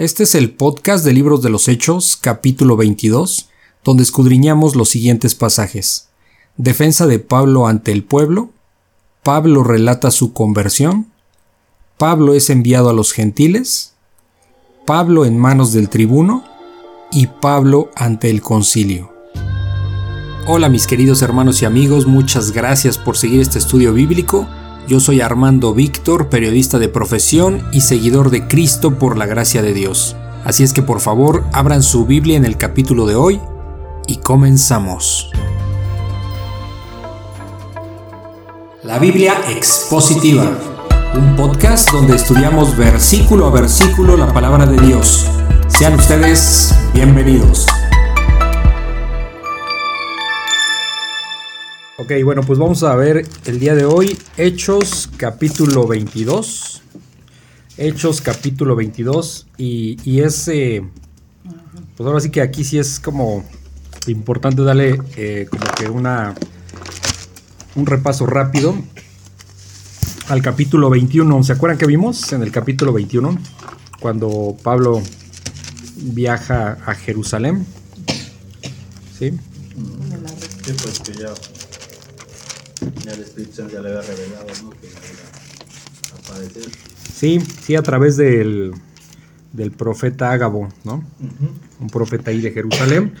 Este es el podcast de Libros de los Hechos, capítulo 22, donde escudriñamos los siguientes pasajes. Defensa de Pablo ante el pueblo, Pablo relata su conversión, Pablo es enviado a los gentiles, Pablo en manos del tribuno y Pablo ante el concilio. Hola mis queridos hermanos y amigos, muchas gracias por seguir este estudio bíblico. Yo soy Armando Víctor, periodista de profesión y seguidor de Cristo por la gracia de Dios. Así es que por favor abran su Biblia en el capítulo de hoy y comenzamos. La Biblia expositiva, un podcast donde estudiamos versículo a versículo la palabra de Dios. Sean ustedes bienvenidos. Ok, bueno, pues vamos a ver el día de hoy Hechos capítulo 22. Hechos capítulo 22 y, y es, eh, pues ahora sí que aquí sí es como importante darle eh, como que una, un repaso rápido al capítulo 21. ¿Se acuerdan que vimos en el capítulo 21? Cuando Pablo viaja a Jerusalén. ¿Sí? Sí, pues que ya ya el Espíritu Santo ya le había revelado, ¿no? Que iba a aparecer. Sí, sí, a través del, del profeta Ágabo, ¿no? Un profeta ahí de Jerusalén.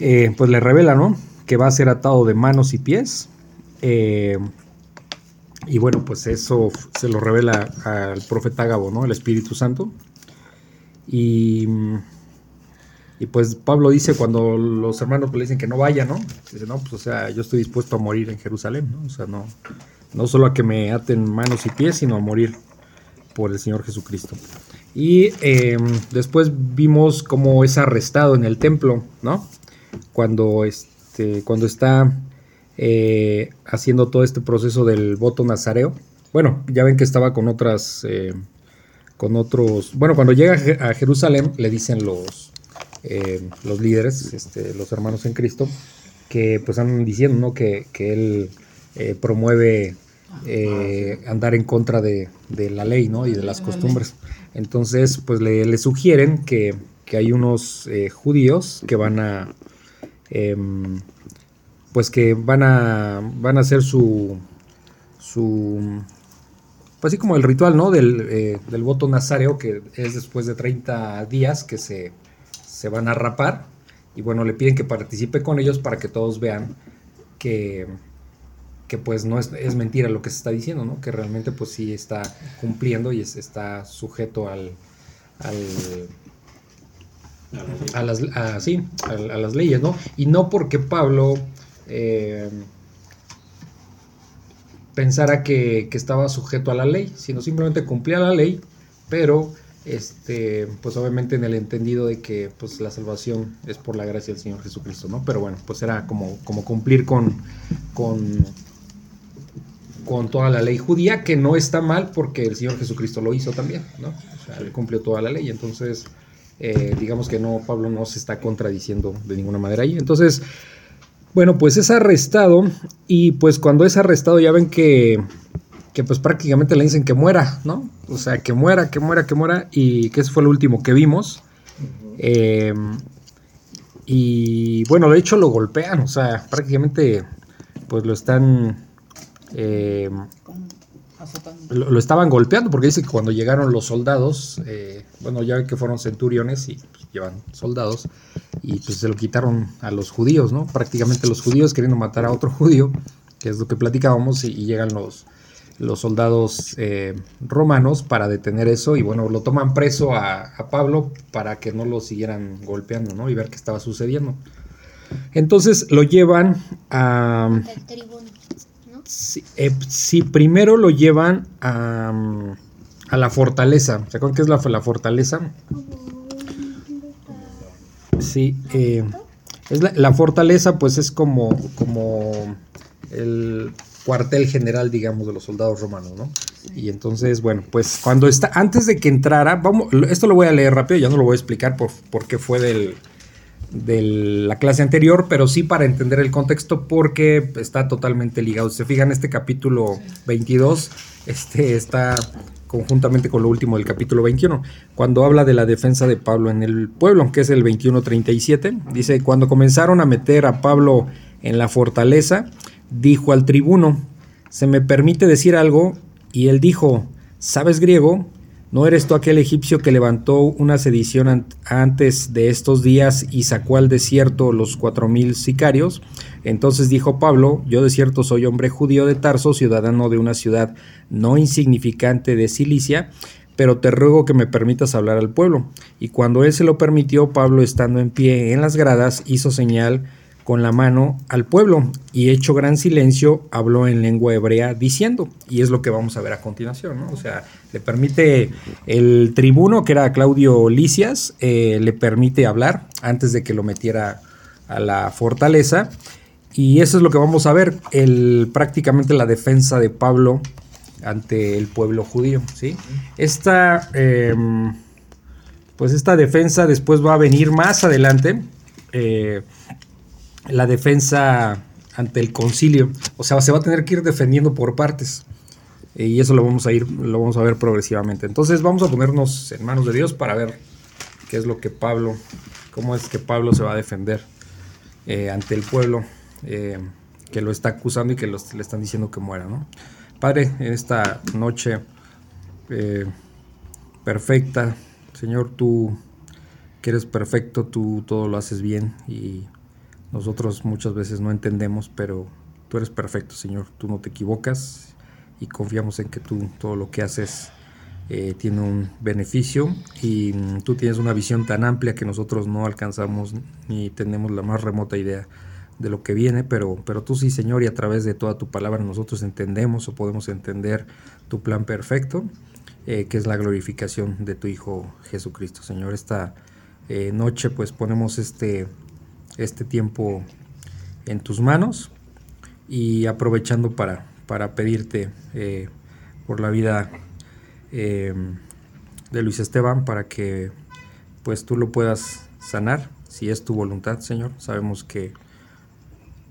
Eh, pues le revela, ¿no? Que va a ser atado de manos y pies. Eh, y bueno, pues eso se lo revela al profeta Ágabo, ¿no? El Espíritu Santo. Y, y pues Pablo dice cuando los hermanos le dicen que no vaya, ¿no? Dice, no, pues o sea, yo estoy dispuesto a morir en Jerusalén, ¿no? O sea, no, no solo a que me aten manos y pies, sino a morir por el Señor Jesucristo. Y eh, después vimos cómo es arrestado en el templo, ¿no? Cuando, este, cuando está eh, haciendo todo este proceso del voto nazareo. Bueno, ya ven que estaba con otras, eh, con otros, bueno, cuando llega a Jerusalén le dicen los, eh, los líderes, este, los hermanos en Cristo, que pues andan diciendo, ¿no? Que, que él eh, promueve eh, andar en contra de, de, la ley, ¿no? Y de las costumbres. Entonces, pues le, le sugieren que, que, hay unos judíos que van a, em, pues que van a, van a hacer su, su, pues así como el ritual, ¿no? Del, eh, del voto nazareo, que es después de 30 días que se, se van a rapar. Y bueno, le piden que participe con ellos para que todos vean que, que pues no es, es, mentira lo que se está diciendo, ¿no? Que realmente pues sí está cumpliendo y es, está sujeto al, al a las, a, sí, a, las leyes, ¿no? Y no porque Pablo eh, pensara que, que, estaba sujeto a la ley, sino simplemente cumplía la ley, pero este, pues obviamente en el entendido de que pues la salvación es por la gracia del Señor Jesucristo, ¿no? Pero bueno, pues era como, como cumplir con, con, con toda la ley judía, que no está mal porque el Señor Jesucristo lo hizo también, ¿no? O sea, él cumplió toda la ley, entonces eh, digamos que no, Pablo no se está contradiciendo de ninguna manera ahí. Entonces, bueno, pues es arrestado y pues cuando es arrestado ya ven que que pues prácticamente le dicen que muera, ¿no? O sea, que muera, que muera, que muera, y que ese fue lo último que vimos. Eh, y bueno, de hecho lo golpean, o sea, prácticamente pues lo están... Eh, lo, lo, estaban golpeando porque dice que cuando llegaron los soldados, eh, bueno, ya que fueron centuriones y pues, llevan soldados, y pues se lo quitaron a los judíos, ¿no? Prácticamente los judíos queriendo matar a otro judío, que es lo que platicábamos, y, y llegan los, los soldados eh, romanos para detener eso y bueno, lo toman preso a, a, Pablo para que no lo siguieran golpeando, ¿no? Y ver qué estaba sucediendo. Entonces lo llevan a... tribuno, ¿no? Sí, eh, primero lo llevan a, a la fortaleza. ¿Se acuerdan qué es la, la fortaleza? Sí, eh, es la, la, fortaleza pues es como, como el cuartel general, digamos, de los soldados romanos, ¿no? Y entonces, bueno, pues cuando está, antes de que entrara, vamos, esto lo voy a leer rápido, ya no lo voy a explicar por, por qué fue del, de la clase anterior, pero sí para entender el contexto porque está totalmente ligado. Si se fijan, este capítulo 22 este, está conjuntamente con lo último del capítulo 21, cuando habla de la defensa de Pablo en el pueblo, que es el 21.37. Dice, cuando comenzaron a meter a Pablo en la fortaleza, dijo al tribuno, ¿se me permite decir algo? Y él dijo, ¿sabes griego? ¿No eres tú aquel egipcio que levantó una sedición antes de estos días y sacó al desierto los cuatro mil sicarios? Entonces dijo Pablo, yo de cierto soy hombre judío de Tarso, ciudadano de una ciudad no insignificante de Cilicia, pero te ruego que me permitas hablar al pueblo. Y cuando él se lo permitió, Pablo, estando en pie en las gradas, hizo señal con la mano al pueblo y hecho gran silencio habló en lengua hebrea diciendo, y es lo que vamos a ver a continuación, ¿no? O sea, le permite el tribuno, que era Claudio Licias, eh, le permite hablar antes de que lo metiera a la fortaleza, y eso es lo que vamos a ver, el, prácticamente la defensa de Pablo ante el pueblo judío, ¿sí? Esta, em, pues esta defensa después va a venir más adelante, eh, la defensa ante el concilio. O sea, se va a tener que ir defendiendo por partes. Y eso lo vamos a ir, lo vamos a ver progresivamente. Entonces vamos a ponernos en manos de Dios para ver qué es lo que Pablo, cómo es que Pablo se va a defender eh, ante el pueblo eh, que lo está acusando y que le están diciendo que muera, ¿no? Padre, en esta noche eh, perfecta, Señor, tú que eres perfecto, tú todo lo haces bien y nosotros muchas veces no entendemos, pero tú eres perfecto, Señor. Tú no te equivocas y confiamos en que tú todo lo que haces eh, tiene un beneficio y mm, tú tienes una visión tan amplia que nosotros no alcanzamos ni tenemos la más remota idea de lo que viene, pero, pero tú sí, Señor, y a través de toda tu palabra nosotros entendemos o podemos entender tu plan perfecto, eh, que es la glorificación de tu Hijo Jesucristo, Señor. Esta eh, noche pues ponemos este este tiempo en tus manos y aprovechando para, para pedirte eh, por la vida eh, de Luis Esteban para que pues tú lo puedas sanar si es tu voluntad Señor. Sabemos que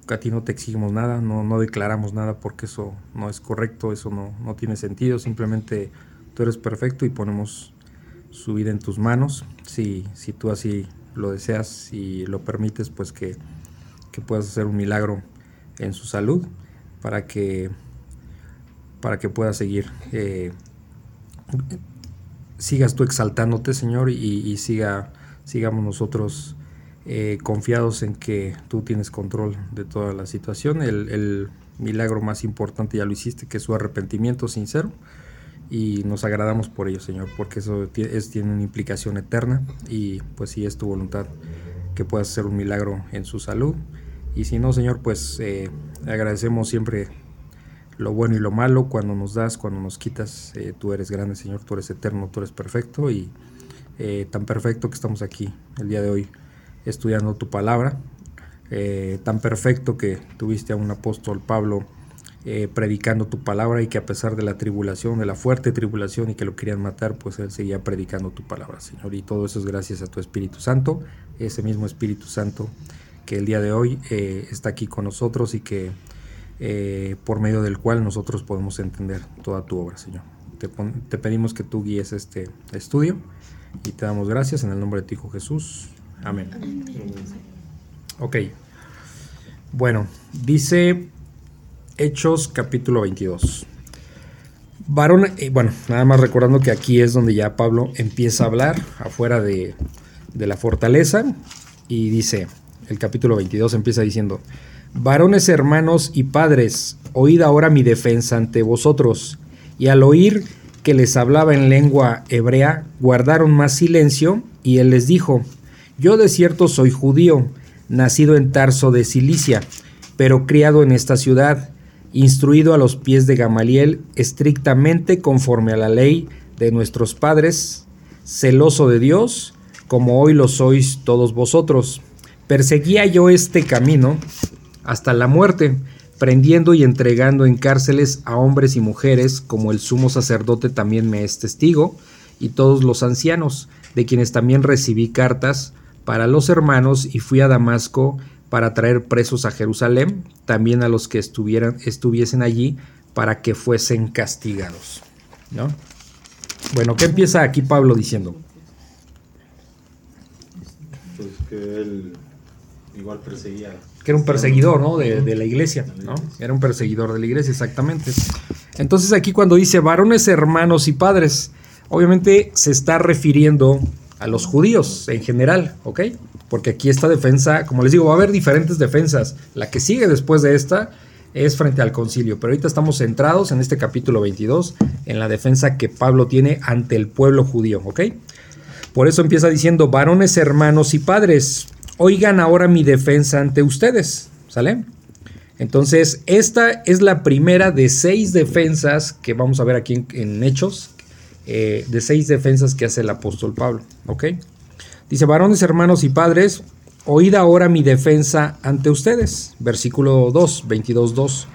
a ti no te exigimos nada no, no declaramos nada porque eso no es correcto eso no, no tiene sentido. Simplemente tú eres perfecto y ponemos su vida en tus manos. Si, si tú así lo deseas y lo permites, pues que, puedas hacer un milagro en su salud para que, para que pueda seguir. Eh, sigas tú exaltándote, Señor, y, siga, sigamos nosotros eh, confiados en que tú tienes control de toda la situación. El, el milagro más importante ya lo hiciste, que es su arrepentimiento sincero y nos agradamos por ello, Señor, porque eso es, tiene una implicación eterna y pues si es tu voluntad que puedas hacer un milagro en su salud. Y si no, Señor, pues eh, agradecemos siempre lo bueno y lo malo cuando nos das, cuando nos quitas. Eh, tú eres grande, Señor, tú eres eterno, tú eres perfecto y eh, tan perfecto que estamos aquí el día de hoy estudiando tu palabra. tan perfecto que tuviste a un apóstol Pablo eh, predicando tu palabra y que a pesar de la tribulación, de la fuerte tribulación y que lo querían matar, pues él seguía predicando tu palabra, Señor. Y todo eso es gracias a tu Espíritu Santo, ese mismo Espíritu Santo que el día de hoy eh, está aquí con nosotros y que eh, por medio del cual nosotros podemos entender toda tu obra, Señor. Te, te, pedimos que tú guíes este estudio y te damos gracias en el nombre de tu Hijo Jesús. Amén. Ok. Bueno, dice Hechos capítulo 22. Varón, eh, bueno, nada más recordando que aquí es donde ya Pablo empieza a hablar afuera de, de la fortaleza y dice, el capítulo 22 empieza diciendo, varones hermanos y padres, oíd ahora mi defensa ante vosotros. Y al oír que les hablaba en lengua hebrea, guardaron más silencio, y él les dijo, yo de cierto soy judío, nacido en Tarso de Cilicia, pero criado en esta ciudad instruido a los pies de Gamaliel, estrictamente conforme a la ley de nuestros padres, celoso de Dios, como hoy lo sois todos vosotros. Perseguía yo este camino hasta la muerte, prendiendo y entregando en cárceles a hombres y mujeres, como el sumo sacerdote también me es testigo, y todos los ancianos, de quienes también recibí cartas para los hermanos, y fui a Damasco para traer presos a Jerusalén, también a los que estuvieran, estuviesen allí para que fuesen castigados. ¿no? Bueno, ¿qué empieza aquí Pablo diciendo? Pues que él igual perseguía. Que era un perseguidor, ¿no? De, de la iglesia, ¿no? Era un perseguidor de la iglesia, exactamente. Entonces aquí cuando dice varones, hermanos y padres, obviamente se está refiriendo a los judíos en general, ¿ok? Porque aquí esta defensa, como les digo, va a haber diferentes defensas. La que sigue después de esta es frente al concilio, pero ahorita estamos centrados en este capítulo 22, en la defensa que Pablo tiene ante el pueblo judío, ¿ok? Por eso empieza diciendo, varones, hermanos y padres, oigan ahora mi defensa ante ustedes, ¿sale? Entonces, esta es la primera de seis defensas que vamos a ver aquí en, en Hechos, eh, de seis defensas que hace el apóstol Pablo, ¿ok? Dice, varones, hermanos y padres, oíd ahora mi defensa ante ustedes. Versículo 2, 22, 2.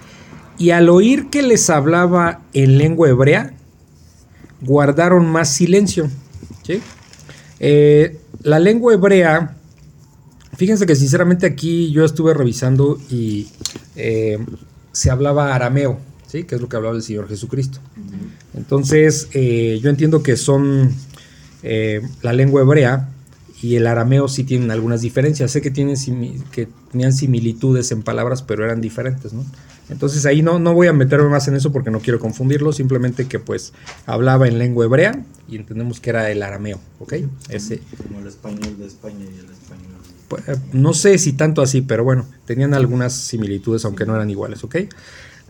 Y al oír que les hablaba en lengua hebrea, guardaron más silencio. Eh, la lengua hebrea, fíjense que sinceramente aquí yo estuve revisando y eh, se hablaba arameo, ¿sí? que es lo que hablaba el Señor Jesucristo. Entonces, eh, yo entiendo que son eh, la lengua hebrea y el arameo sí tienen algunas diferencias. Sé que, tienen que tenían similitudes en palabras, pero eran diferentes, ¿no? Entonces ahí no, no voy a meterme más en eso porque no quiero confundirlo, simplemente que pues hablaba en lengua hebrea y entendemos que era el arameo, ¿ok? Ese, Como el español de España y el español. pues, eh, no sé si tanto así, pero bueno, tenían algunas similitudes, aunque no eran iguales, ¿ok?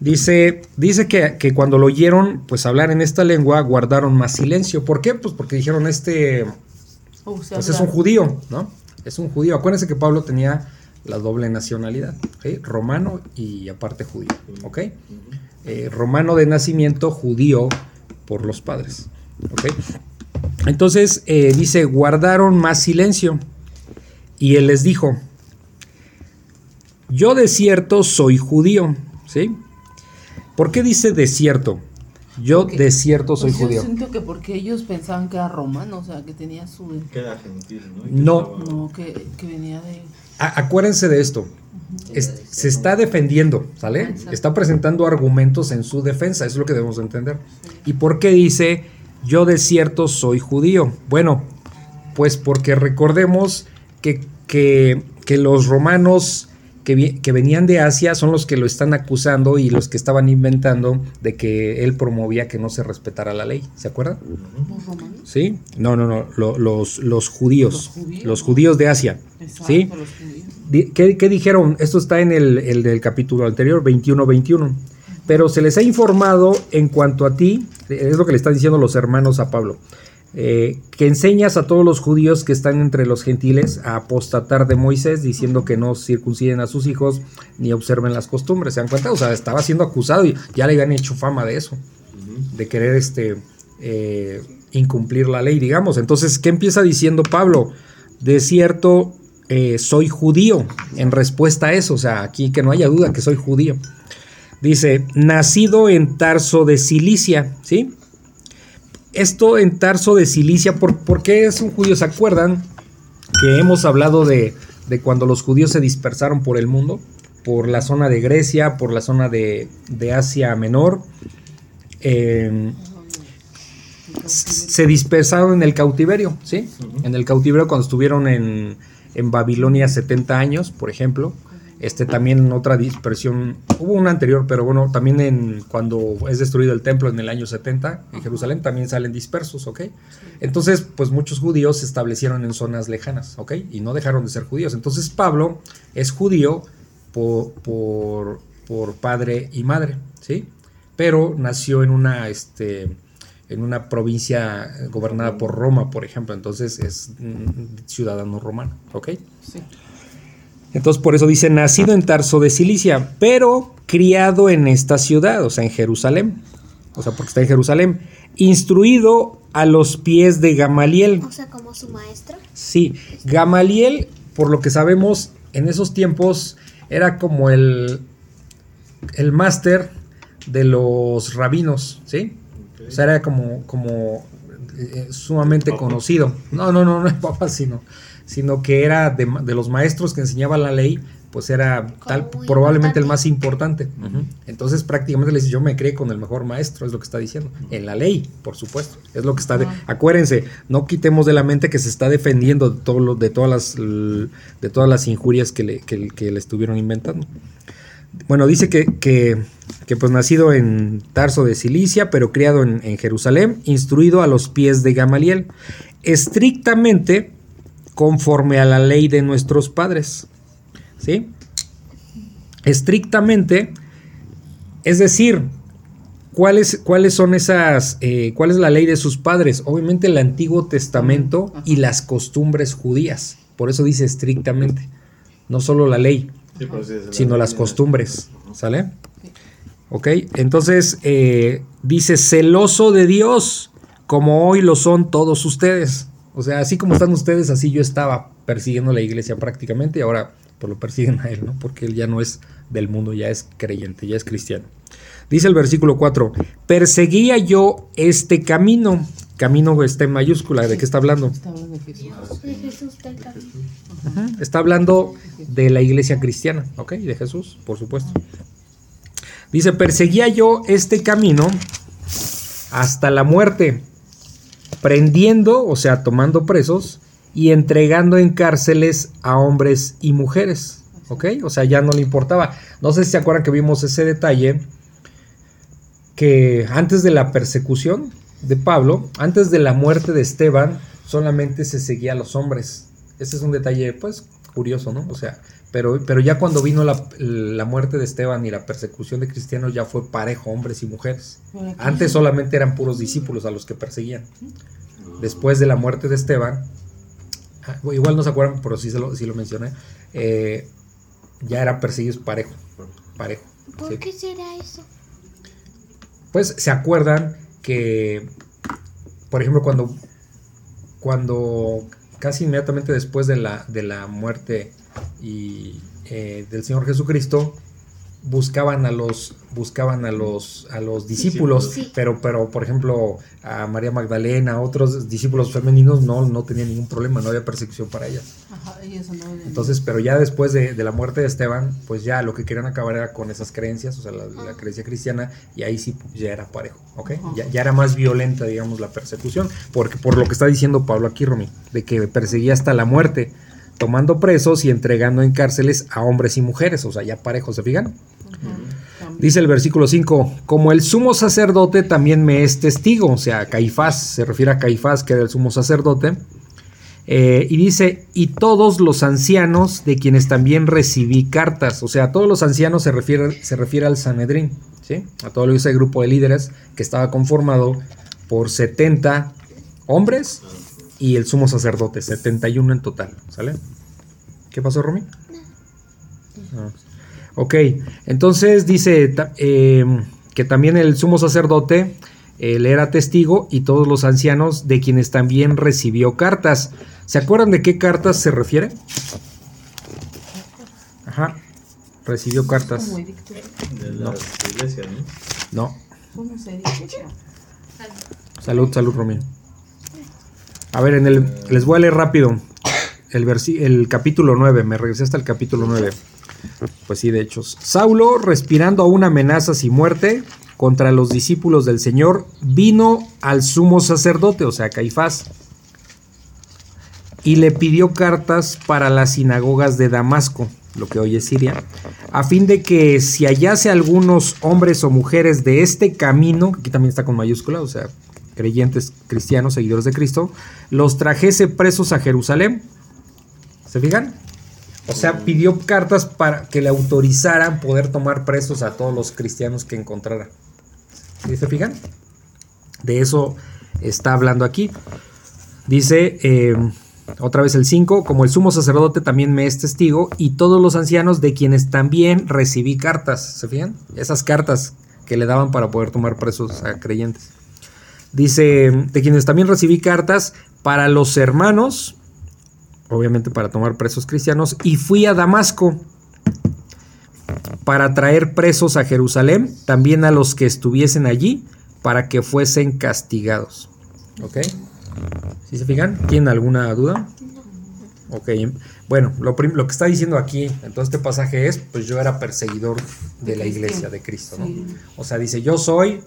Dice, dice que, que cuando lo oyeron, pues hablar en esta lengua, guardaron más silencio. ¿Por qué? Pues porque dijeron, este, Oh, pues es un judío, ¿no? Es un judío. Acuérdense que Pablo tenía la doble nacionalidad, ¿ok? Romano y aparte judío, ¿ok? Eh, romano de nacimiento, judío por los padres, ¿ok? Entonces eh, dice, guardaron más silencio. Y él les dijo, yo de cierto soy judío, ¿sí? ¿Por qué dice de cierto? Yo Porque- de cierto soy Pues yo judío. siento que porque ellos pensaban que era romano, o sea, que tenía su... Que era gentil, ¿no? No. estaba- No, que, que venía de... A- acuérdense de esto. Es- se está defendiendo, ¿sale? Exacto. Está presentando argumentos en su defensa, eso es lo que debemos de entender. ¿Y por qué dice, yo de cierto soy judío? Bueno, pues porque recordemos que, que- que los romanos que, venían de Asia son los que lo están acusando y los que estaban inventando de que él promovía que no se respetara la ley, ¿se acuerdan? ¿Los romanos? ¿Sí? No, no, no, lo- los, los judíos, Los judíos. los judíos de Asia, Exacto, ¿sí? los judíos. Di- ¿Qué, qué dijeron? Esto está en el, el del capítulo anterior, 21-21. Pero se les ha informado en cuanto a ti, es lo que le están diciendo los hermanos a Pablo, eh, que enseñas a todos los judíos que están entre los gentiles a apostatar de Moisés, diciendo que no circunciden a sus hijos ni observen las costumbres. ¿Se dan cuenta? O sea, estaba siendo acusado y ya le habían hecho fama de eso, de querer este, eh, incumplir la ley, digamos. Entonces, ¿qué empieza diciendo Pablo? De cierto, eh, soy judío, en respuesta a eso, o sea, aquí que no haya duda que soy judío. Dice, nacido en Tarso de Cilicia, ¿sí? Esto en Tarso de Cilicia, ¿por, por qué es un judío? ¿Se acuerdan que hemos hablado de, de cuando los judíos se dispersaron por el mundo? Por la zona de Grecia, por la zona de, de Asia Menor. Eh, se dispersaron en el cautiverio, ¿sí? En el cautiverio cuando estuvieron en, en Babilonia 70 años, por ejemplo. Este también otra dispersión, hubo una anterior, pero bueno, también en cuando es destruido el templo en el año 70 en Jerusalén también salen dispersos, ¿ok? Entonces, pues muchos judíos se establecieron en zonas lejanas, ¿ok? Y no dejaron de ser judíos. Entonces Pablo es judío por, por, por padre y madre, ¿sí? Pero nació en una, este, en una provincia gobernada por Roma, por ejemplo. Entonces es mm, ciudadano romano, ¿ok? Sí. Entonces por eso dice, nacido en Tarso de Cilicia, pero criado en esta ciudad, o sea, en Jerusalén. O sea, porque está en Jerusalén. Instruido a los pies de Gamaliel. O sea, como su maestro. Sí, Gamaliel, por lo que sabemos, en esos tiempos era como el, el máster de los rabinos, ¿sí? O sea, era como, como eh, sumamente Papa. conocido. No, no, no, no es papa, sino, sino que era de, los maestros que enseñaba la ley pues era tal, probablemente el más importante. Entonces prácticamente le dice, yo me creé con el mejor maestro, es lo que está diciendo. En la ley, por supuesto. Es lo que está... de-. Acuérdense, no quitemos de la mente que se está defendiendo de, todo lo- de, todas, las, de todas las injurias que le, que- que le estuvieron inventando. Bueno, dice que, que, que, pues nacido en Tarso de Cilicia, pero criado en, en Jerusalén, instruido a los pies de Gamaliel, estrictamente conforme a la ley de nuestros padres. ¿Sí? Estrictamente, es decir, ¿cuáles, cuáles son esas, eh, cuál es la ley de sus padres? Obviamente el Antiguo Testamento y las costumbres judías. Por eso dice estrictamente, no solo la ley Sí, sí, es la sino las costumbres, ¿sale? Ok, entonces eh, dice celoso de Dios, como hoy lo son todos ustedes. O sea, así como están ustedes, así yo estaba persiguiendo la iglesia prácticamente y ahora pues lo persiguen a él, ¿no? Porque él ya no es del mundo, ya es creyente, ya es cristiano. Dice el versículo 4, perseguía yo este camino. Camino está en mayúscula, ¿de qué está hablando? Está hablando de Jesús. De Jesús del camino. Ujú, Está hablando de la iglesia cristiana, ¿ok? De Jesús, por supuesto. Dice, perseguía yo este camino hasta la muerte, prendiendo, o sea, tomando presos y entregando en cárceles a hombres y mujeres, ¿ok? O sea, ya no le importaba. No sé si se acuerdan que vimos ese detalle, que antes de la persecución de Pablo, antes de la muerte de Esteban, solamente se seguía a los hombres. Ese es un detalle, pues, curioso, ¿no? O sea, pero, pero ya cuando vino la, la muerte de Esteban y la persecución de cristianos, ya fue parejo, hombres y mujeres. Antes solamente eran puros discípulos a los que perseguían. Después de la muerte de Esteban, ah, igual no se acuerdan, pero sí, se lo, sí lo mencioné, eh, ya eran perseguidos parejo, parejo. ¿Por sí. qué será eso? Pues se acuerdan que, por ejemplo, cuando, cuando casi inmediatamente después de la, de la muerte y, eh, del Señor Jesucristo, buscaban a los buscaban a los a los discípulos. Sí. pero pero por ejemplo a María Magdalena a otros discípulos femeninos no no tenían ningún problema no había persecución para ellas Ajá, y eso no entonces pero ya después de, de la muerte de Esteban pues ya lo que querían acabar era con esas creencias o sea la, la creencia cristiana y ahí sí pues, ya era parejo ¿ok? Ya, ya era más violenta digamos la persecución porque por lo que está diciendo Pablo aquí Romy de que perseguía hasta la muerte tomando presos y entregando en cárceles a hombres y mujeres o sea ya parejos se fijan Dice el versículo 5, como el sumo sacerdote también me es testigo, o sea, Caifás, se refiere a Caifás, que era el sumo sacerdote, eh, y dice, y todos los ancianos de quienes también recibí cartas, o sea, todos los ancianos se refiere, se refiere al Sanedrín, ¿sí? A todo ese grupo de líderes que estaba conformado por 70 hombres y el sumo sacerdote, 71 en total, ¿sale? ¿Qué pasó, Romy? Ah. Ok, entonces dice eh, que también el sumo sacerdote eh, le era testigo y todos los ancianos de quienes también recibió cartas. ¿Se acuerdan de qué cartas se refiere? Ajá, recibió cartas. De No. las iglesias, ¿no? No, ¿Cómo se dice? salud, salud, Romín. A ver, en el, les voy a leer rápido el, versi- el capítulo 9, me regresé hasta el capítulo 9. Pues sí, de hecho. Saulo, respirando aún amenazas y muerte contra los discípulos del Señor, vino al sumo sacerdote, o sea, Caifás, y le pidió cartas para las sinagogas de Damasco, lo que hoy es Siria, a fin de que si hallase algunos hombres o mujeres de este camino, aquí también está con mayúscula, o sea, creyentes cristianos, seguidores de Cristo, los trajese presos a Jerusalén. ¿Se fijan? O sea, pidió cartas para que le autorizaran poder tomar presos a todos los cristianos que encontrara. ¿Sí se fijan? De eso está hablando aquí. Dice eh, otra vez el 5, como el sumo sacerdote también me es testigo y todos los ancianos de quienes también recibí cartas. ¿Se fijan? Esas cartas que le daban para poder tomar presos a creyentes. Dice, de quienes también recibí cartas para los hermanos, obviamente para tomar presos cristianos, y fui a Damasco para traer presos a Jerusalén, también a los que estuviesen allí, para que fuesen castigados. ¿Ok? ¿Sí se fijan? ¿Tienen alguna duda? Ok, bueno, lo, lo que está diciendo aquí en todo este pasaje es, pues yo era perseguidor de, la iglesia de Cristo, ¿no? O sea, dice, yo soy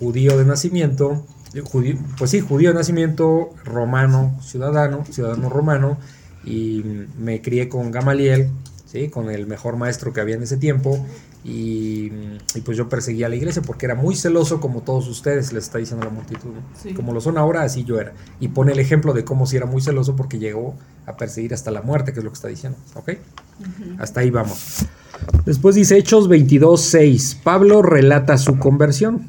judío de nacimiento, eh, judío- pues sí, judío de nacimiento, romano, ciudadano, ciudadano romano, y me crié con Gamaliel, ¿sí? con el mejor maestro que había en ese tiempo, y, y pues yo perseguía a la iglesia porque era muy celoso como todos ustedes, les está diciendo la multitud, ¿no? Sí. como lo son ahora, así yo era. Y pone el ejemplo de cómo si era muy celoso porque llegó a perseguir hasta la muerte, que es lo que está diciendo, ¿ok? Hasta ahí vamos. Después dice Hechos 22, 6. Pablo relata su conversión.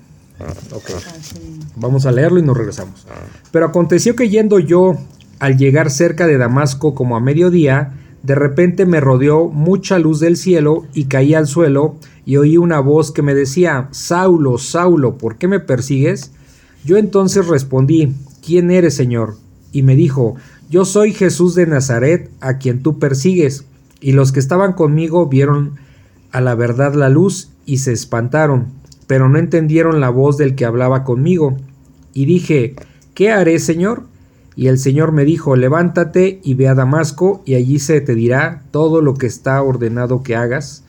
Ok. Así. Vamos a leerlo y nos regresamos. Pero aconteció que yendo yo al llegar cerca de Damasco como a mediodía, de repente me rodeó mucha luz del cielo y caí al suelo y oí una voz que me decía, Saulo, Saulo, ¿por qué me persigues? Yo entonces respondí, ¿quién eres, Señor? Y me dijo, yo soy Jesús de Nazaret, a quien tú persigues. Y los que estaban conmigo vieron a la verdad la luz y se espantaron, pero no entendieron la voz del que hablaba conmigo. Y dije, ¿qué haré, Señor? Y el Señor me dijo, levántate y ve a Damasco, y allí se te dirá todo lo que está ordenado que hagas.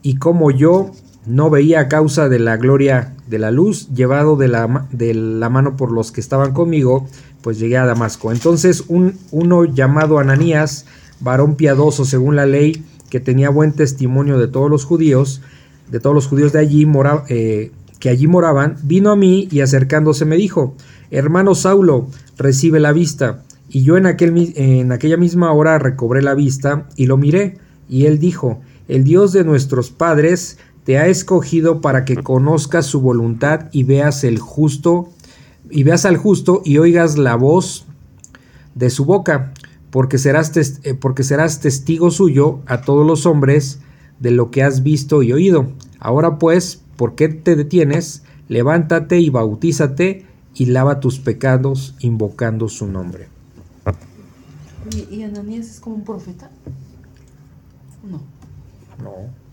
Y como yo no veía a causa de la gloria de la luz, llevado de la, de la mano por los que estaban conmigo, pues llegué a Damasco. Entonces un, uno llamado Ananías, varón piadoso según la ley, que tenía buen testimonio de todos los judíos, de todos los judíos de allí mora- eh, que allí moraban, vino a mí y acercándose me dijo, hermano Saulo, recibe la vista. Y yo en, aquel, en aquella misma hora recobré la vista y lo miré. Y él dijo, el Dios de nuestros padres te ha escogido para que conozcas su voluntad y veas el justo, y veas al justo y oigas la voz de su boca, porque serás, eh, porque serás testigo suyo a todos los hombres de lo que has visto y oído. Ahora pues, ¿por qué te detienes? Levántate y bautízate y lava tus pecados invocando su nombre. ¿Y, y Ananías es como un profeta? No, No.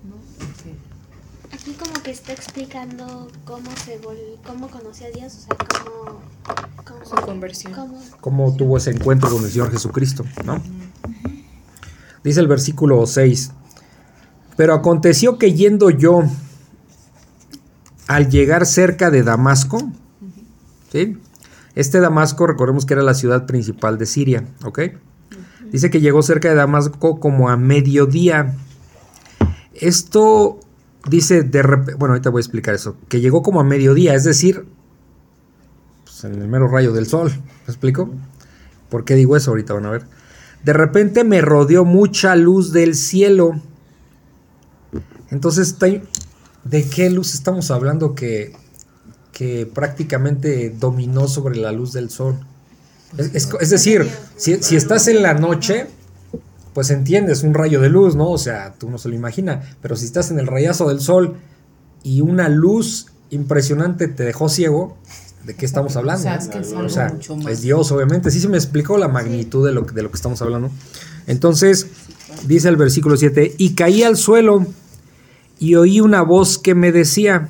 Aquí como que está explicando cómo se vol cómo conoció a Dios, o sea, cómo, cómo Su conversión. cómo- cómo tuvo ese encuentro con el Señor Jesucristo, ¿no? Dice el versículo 6. Pero aconteció que yendo yo al llegar cerca de Damasco. Este Damasco, recordemos que era la ciudad principal de Siria, ¿ok? Dice que llegó cerca de Damasco como a mediodía. Esto dice de bueno, ahorita voy a explicar eso, que llegó como a mediodía, es decir, pues, en el mero rayo del sol, ¿me explico? ¿Por qué digo eso? Ahorita van a ver. De repente me rodeó mucha luz del cielo. Entonces, ¿de qué luz estamos hablando que, que prácticamente dominó sobre la luz del sol? Es, es- es decir, si, si estás en la noche, pues entiendes un rayo de luz, ¿no? O sea, tú no se lo imaginas. Pero si estás en el rayazo del sol y una luz impresionante te dejó ciego, ¿de qué estamos hablando? O sea, es que es O algo O sea, mucho más. es Dios, obviamente. Sí se me explicó la magnitud de lo, de lo que estamos hablando. Entonces, dice el versículo 7, y caí al suelo y oí una voz que me decía,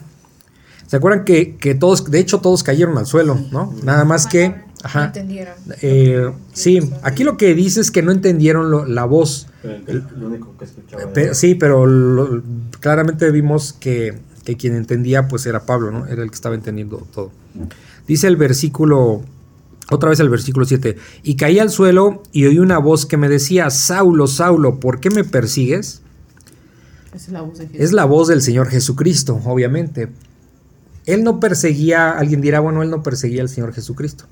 ¿se acuerdan que, que todos, de hecho todos cayeron al suelo, ¿no? Nada más que, No ajá, entendieron. eh, sí, aquí lo que dice es que no entendieron lo- la voz. Pero el, lo único que escuchaba era- sí, pero lo- claramente vimos que, que quien entendía pues era Pablo, ¿no? Era el que estaba entendiendo todo. Dice el versículo, otra vez el versículo 7, y caí al suelo y oí una voz que me decía, Saulo, Saulo, ¿por qué me persigues? Es la voz de Jesús. Es la voz del Señor Jesucristo, obviamente. Él no perseguía, alguien dirá, bueno, él no perseguía al Señor Jesucristo,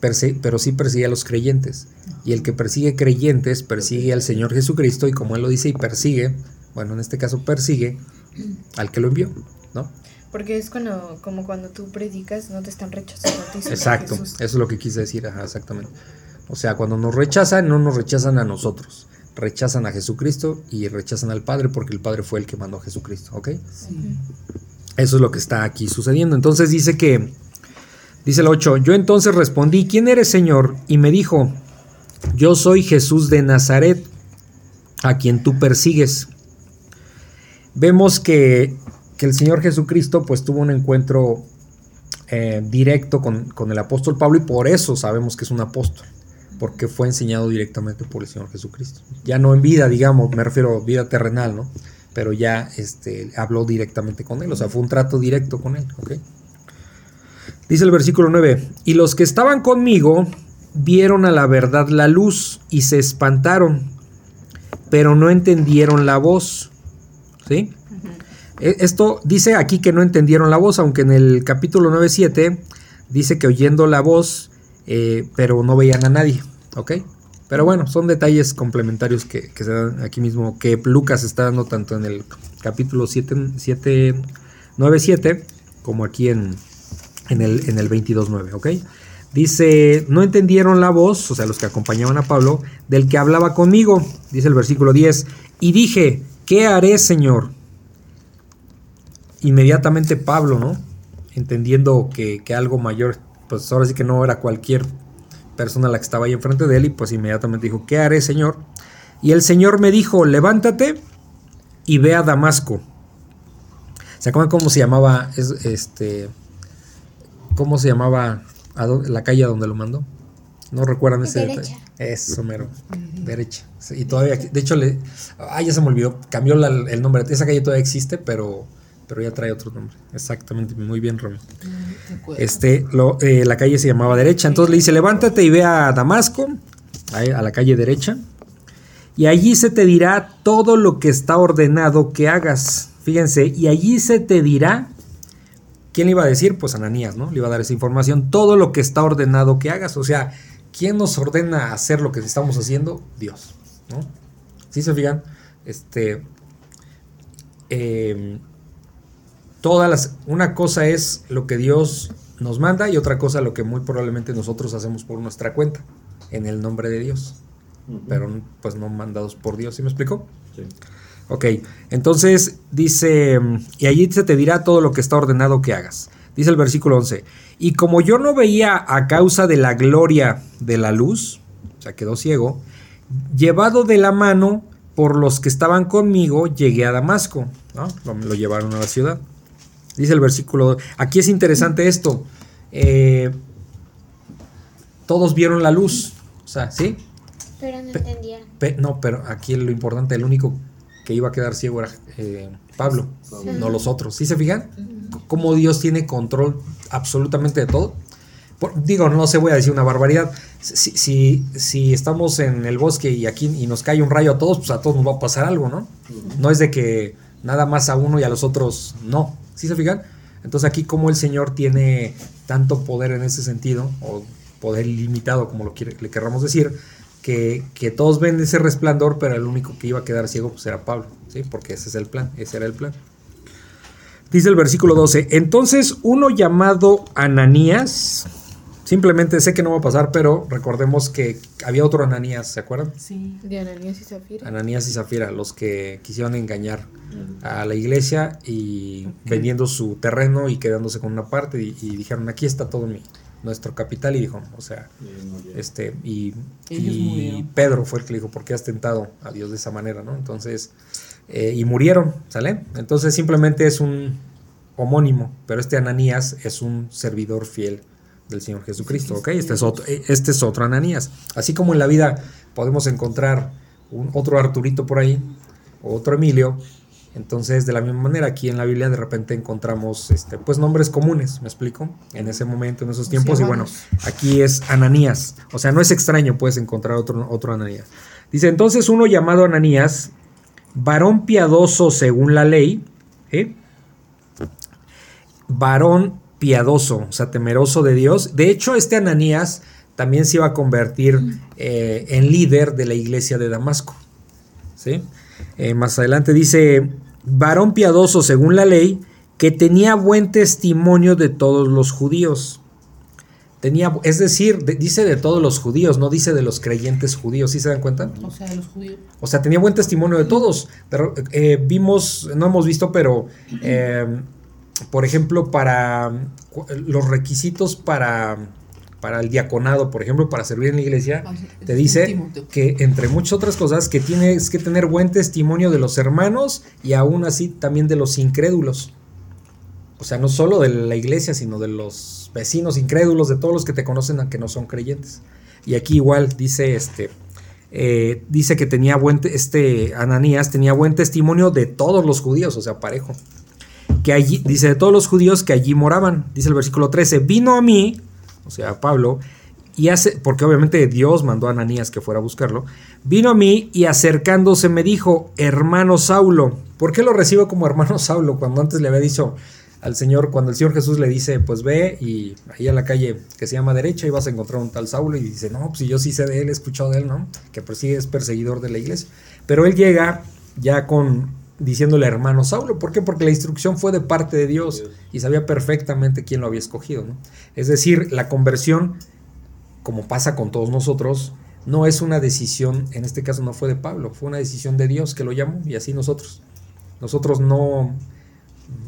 Perse- pero sí perseguía a los creyentes. Y el que persigue creyentes persigue al Señor Jesucristo y como él lo dice y persigue, bueno, en este caso persigue al que lo envió, ¿no? Porque es cuando, como cuando tú predicas, no te están rechazando a Exacto, Jesús. eso es lo que quise decir, ajá, exactamente. O sea, cuando nos rechazan, no nos rechazan a nosotros, rechazan a Jesucristo y rechazan al Padre porque el Padre fue el que mandó a Jesucristo, ¿ok? Sí. Eso es lo que está aquí sucediendo. Entonces dice que, dice el 8, yo entonces respondí, ¿quién eres Señor? Y me dijo, yo soy Jesús de Nazaret, a quien tú persigues. Vemos que, que el Señor Jesucristo pues tuvo un encuentro eh, directo con, con el apóstol Pablo y por eso sabemos que es un apóstol. Porque fue enseñado directamente por el Señor Jesucristo. Ya no en vida, digamos, me refiero a vida terrenal, ¿no? Pero ya este, habló directamente con él, o sea, fue un trato directo con él, ¿ok? Dice el versículo 9, y los que estaban conmigo vieron a la verdad la luz y se espantaron, pero no entendieron la voz, ¿sí? E- Esto dice aquí que no entendieron la voz, aunque en el capítulo 9.7 dice que oyendo la voz, eh, pero no veían a nadie, ¿ok? Pero bueno, son detalles complementarios que, que se dan aquí mismo, que Lucas está dando tanto en el capítulo 7, 7 9.7 como aquí en, en el, en el 22.9, ¿ok? Dice, no entendieron la voz, o sea, los que acompañaban a Pablo, del que hablaba conmigo, dice el versículo 10, y dije, ¿qué haré, Señor? Inmediatamente Pablo, ¿no? Entendiendo que, que algo mayor, pues ahora sí que no era cualquier persona la que estaba ahí enfrente de él, y pues inmediatamente dijo, ¿qué haré, Señor? Y el Señor me dijo, levántate y ve a Damasco. ¿Se acuerdan cómo se llamaba es- este cómo se llamaba la calle a donde lo mandó? No recuerdan ese Derecha. detalle. Eso, mero. Derecha. Sí, Y todavía, de hecho, le, ah, ya se me olvidó. Cambió la- el nombre. Esa calle todavía existe, pero, pero ya trae otro nombre. Exactamente. Muy bien, Romeo. ¿Te acuerdas? Este, lo- eh, la calle se llamaba derecha. Entonces le dice, levántate y ve a Damasco, ahí, a la calle derecha, y allí se te dirá todo lo que está ordenado que hagas. Fíjense, y allí se te dirá, ¿quién le iba a decir? Pues Ananías, ¿no? Le iba a dar esa información, todo lo que está ordenado que hagas. O sea, ¿quién nos ordena hacer lo que estamos haciendo? Dios, ¿no? ¿Sí se fijan? Este, em, todas las una cosa es lo que Dios nos manda y otra cosa lo que muy probablemente nosotros hacemos por nuestra cuenta en el nombre de Dios, pero pues no mandados por Dios, ¿sí me explico? Sí. Ok, entonces dice, y allí se te dirá todo lo que está ordenado que hagas. Dice el versículo 11, y como yo no veía a causa de la gloria de la luz, o sea, quedó ciego, llevado de la mano por los que estaban conmigo, llegué a Damasco, ¿no? Lo, lo llevaron a la ciudad. Dice el versículo, aquí es interesante esto, eh, todos vieron la luz, o sea, ¿sí? Pero no Pe- entendían. Pe- no, pero aquí lo importante, el único que iba a quedar ciego era eh, Pablo, no los otros. ¿Sí se fijan? Cómo Dios tiene control absolutamente de todo. Por- digo, no sé, voy a decir una barbaridad. Si, si, si estamos en el bosque y aquí y nos cae un rayo a todos, pues a todos nos va a pasar algo, ¿no? No es de que nada más a uno y a los otros no. ¿Sí se fijan? Entonces aquí como el Señor tiene tanto poder en ese sentido, o poder ilimitado, como lo le querramos decir, que, que todos ven ese resplandor, pero el único que iba a quedar ciego pues era Pablo, ¿sí? Porque ese es el plan, ese era el plan. Dice el versículo 12, entonces uno llamado Ananías, simplemente sé que no va a pasar, pero recordemos que había otro Ananías, ¿se acuerdan? Sí. De Ananías y Zafira. Ananías y Zafira, los que quisieron engañar Ujú. a la iglesia y vendiendo su terreno y quedándose con una parte y, y dijeron aquí está todo mi nuestro capital y dijo, o sea, Y este y. Pedro fue el que le dijo, ¿por qué has tentado a Dios de esa manera? ¿no? Entonces, eh, y murieron, ¿sale? Entonces simplemente es un homónimo, pero este Ananías es un servidor fiel del Señor Jesucristo, ¿ok? Este es otro, este es otro Ananías. Así como en la vida podemos encontrar un, otro Arturito por ahí, otro Emilio, entonces de la misma manera aquí en la Biblia de repente encontramos este, pues nombres comunes, ¿me explico? En ese momento, en esos tiempos, y bueno, aquí es Ananías, o sea, no es extraño, puedes encontrar otro, otro Ananías. Dice, entonces uno llamado Ananías, varón piadoso según la ley, ¿eh? varón piadoso, o sea, temeroso de Dios. De hecho, este Ananías también se iba a convertir eh, en líder de la iglesia de Damasco. ¿sí? Eh, más adelante dice, varón piadoso según la ley, que tenía buen testimonio de todos los judíos. Tenía, es decir, de- dice de todos los judíos, no dice de los creyentes judíos, ¿sí se dan cuenta? O sea, los judíos. O sea, tenía buen testimonio de todos. De eh, vimos, no hemos visto, pero por ejemplo, para los requisitos para, para el diaconado, por ejemplo, para servir en la iglesia, te dice que entre muchas otras cosas, que tienes que tener buen testimonio de los hermanos y aún así también de los incrédulos. O sea, no solo de la iglesia, sino de los vecinos incrédulos, de todos los que te conocen a que no son creyentes. Y aquí igual dice este, eh, dice que tenía buen, te- este Ananías tenía buen testimonio de todos los judíos, o sea, parejo. Que allí, dice de todos los judíos que allí moraban, dice el versículo 13, vino a mí, o sea, a Pablo, y hace, porque obviamente Dios mandó a Ananías que fuera a buscarlo, vino a mí y acercándose me dijo, hermano Saulo, ¿por qué lo recibo como hermano Saulo cuando antes le había dicho al Señor, cuando el Señor Jesús le dice, pues ve y ahí a la calle que se llama derecha y vas a encontrar un tal Saulo y dice, no, pues yo sí sé de él, he escuchado de él, ¿no? Que pues sí es perseguidor de la iglesia. Pero él llega ya con diciéndole hermano Saulo, ¿por qué? Porque la instrucción fue de parte de Dios y sabía perfectamente quién lo había escogido, ¿no? Es decir, la conversión, como pasa con todos nosotros, no es una decisión, en este caso no fue de Pablo, fue una decisión de Dios que lo llamó y así nosotros. Nosotros no,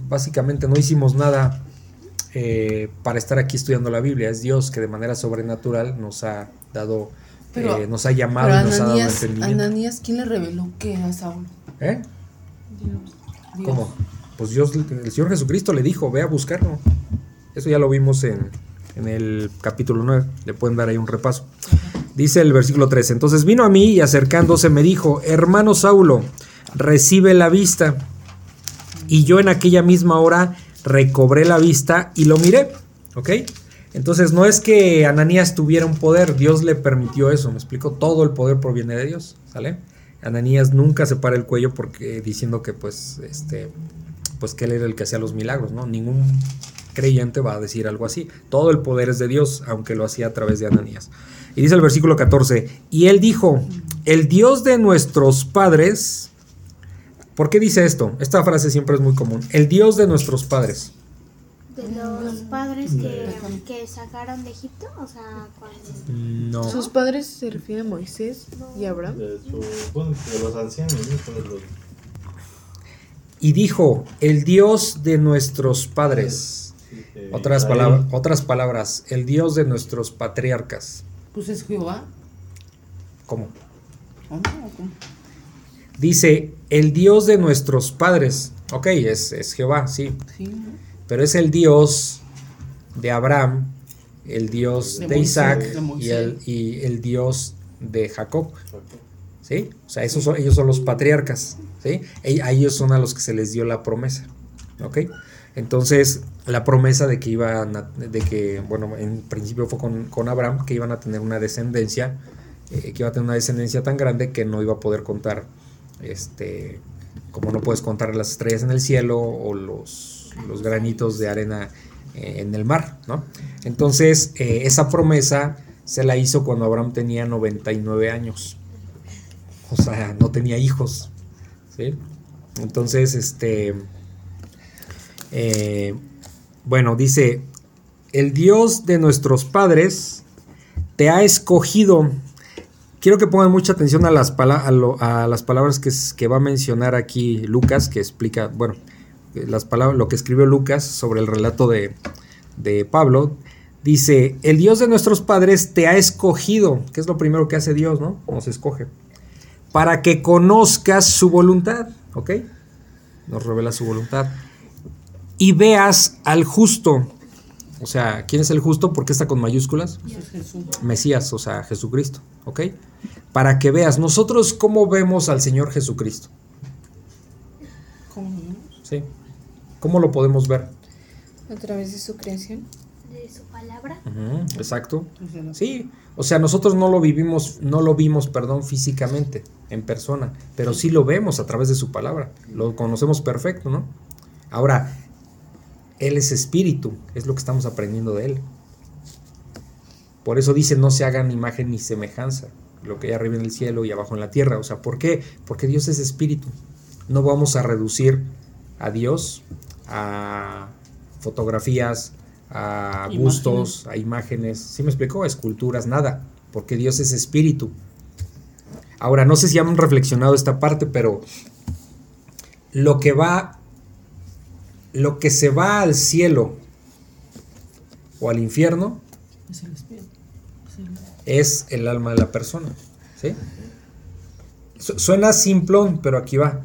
básicamente no hicimos nada eh, para estar aquí estudiando la Biblia, es Dios que de manera sobrenatural nos ha dado, Pero- eh, nos ha llamado Pero y nos ha dado entendimiento. Ananías, ¿quién le reveló que era Saulo? ¿Eh? Dios. ¿Cómo? Pues Dios, el Señor Jesucristo le dijo, ve a buscarlo. Eso ya lo vimos en, en el capítulo 9, le pueden dar ahí un repaso. Dice el versículo 13, entonces vino a mí y acercándose me dijo, hermano Saulo, recibe la vista. Y yo en aquella misma hora recobré la vista y lo miré, ¿ok? Entonces no es que Ananías tuviera un poder, Dios le permitió eso, me explico, todo el poder proviene de Dios, ¿sale? Ananías nunca se para el cuello porque diciendo que pues este pues que él era el que hacía los milagros, ¿no? Ningún creyente va a decir algo así. Todo el poder es de Dios, aunque lo hacía a través de Ananías. Y dice el versículo 14, y él dijo, el Dios de nuestros padres, ¿por qué dice esto? Esta frase siempre es muy común, el Dios de nuestros padres. De los padres que, que sacaron de Egipto, o sea. No. Sus padres se refieren a Moisés y Abraham. De, su, bueno, de los ancianos, ¿no? De los- Y dijo, el Dios de nuestros padres. sí, Otras, palabras, otras palabras, el Dios de nuestros patriarcas. Pues es Jehová. ¿Cómo? ¿O no? ¿O cómo? Dice, el Dios de nuestros padres. Ok, es, es Jehová, sí. Pero es el Dios de Abraham, el Dios De Isaac de y el, y el Dios de Jacob. ¿Sí? O sea, esos son, ellos son los patriarcas. ¿Sí? A ellos son a los que se les dio la promesa. ¿Ok? Entonces, la promesa de que iban a- de que, bueno, en principio fue con, con Abraham, que iban a tener una descendencia, eh, que iba a tener una descendencia tan grande que no iba a poder contar, este, como no puedes contar las estrellas en el cielo o los, los granitos de arena eh, en el mar, ¿no? Entonces, eh, esa promesa se la hizo cuando Abraham tenía 99 años. O sea, no tenía hijos. Entonces, este. eh, bueno, dice: El Dios de nuestros padres te ha escogido. Quiero que pongan mucha atención a las, palabras que, que va a mencionar aquí Lucas, que explica, bueno, las palabras, lo que escribió Lucas sobre el relato de, de Pablo. Dice, el Dios de nuestros padres te ha escogido, que es lo primero que hace Dios, ¿no? Nos escoge para que conozcas su voluntad, ¿ok? Nos revela su voluntad. Y veas al justo. O sea, ¿quién es el justo? ¿Por qué está con mayúsculas? Jesús. Mesías, o sea, Jesucristo, ¿ok? Para que veas, nosotros cómo vemos al Señor Jesucristo, ¿Cómo? ¿sí? ¿Cómo lo podemos ver? A través de su creación. de su palabra. Exacto. Sí, o sea, nosotros no lo vivimos, no lo vimos, perdón, físicamente, en persona, pero sí lo vemos a través de su palabra. Lo conocemos perfecto, ¿no? Ahora, Él es espíritu, es lo que estamos aprendiendo de Él. Por eso dice, no se hagan imagen ni semejanza, lo que hay arriba en el cielo y abajo en la tierra. O sea, ¿por qué? Porque Dios es espíritu. No vamos a reducir a Dios a fotografías, a Imágenes. bustos, a imágenes. ¿Sí me explicó? A esculturas, nada. Porque Dios es espíritu. Ahora, no sé si han reflexionado esta parte, pero lo que va, lo que se va al cielo o al infierno Es el espíritu. Es el- es el alma de la persona. ¿sí? Su- Suena simplón, pero aquí va.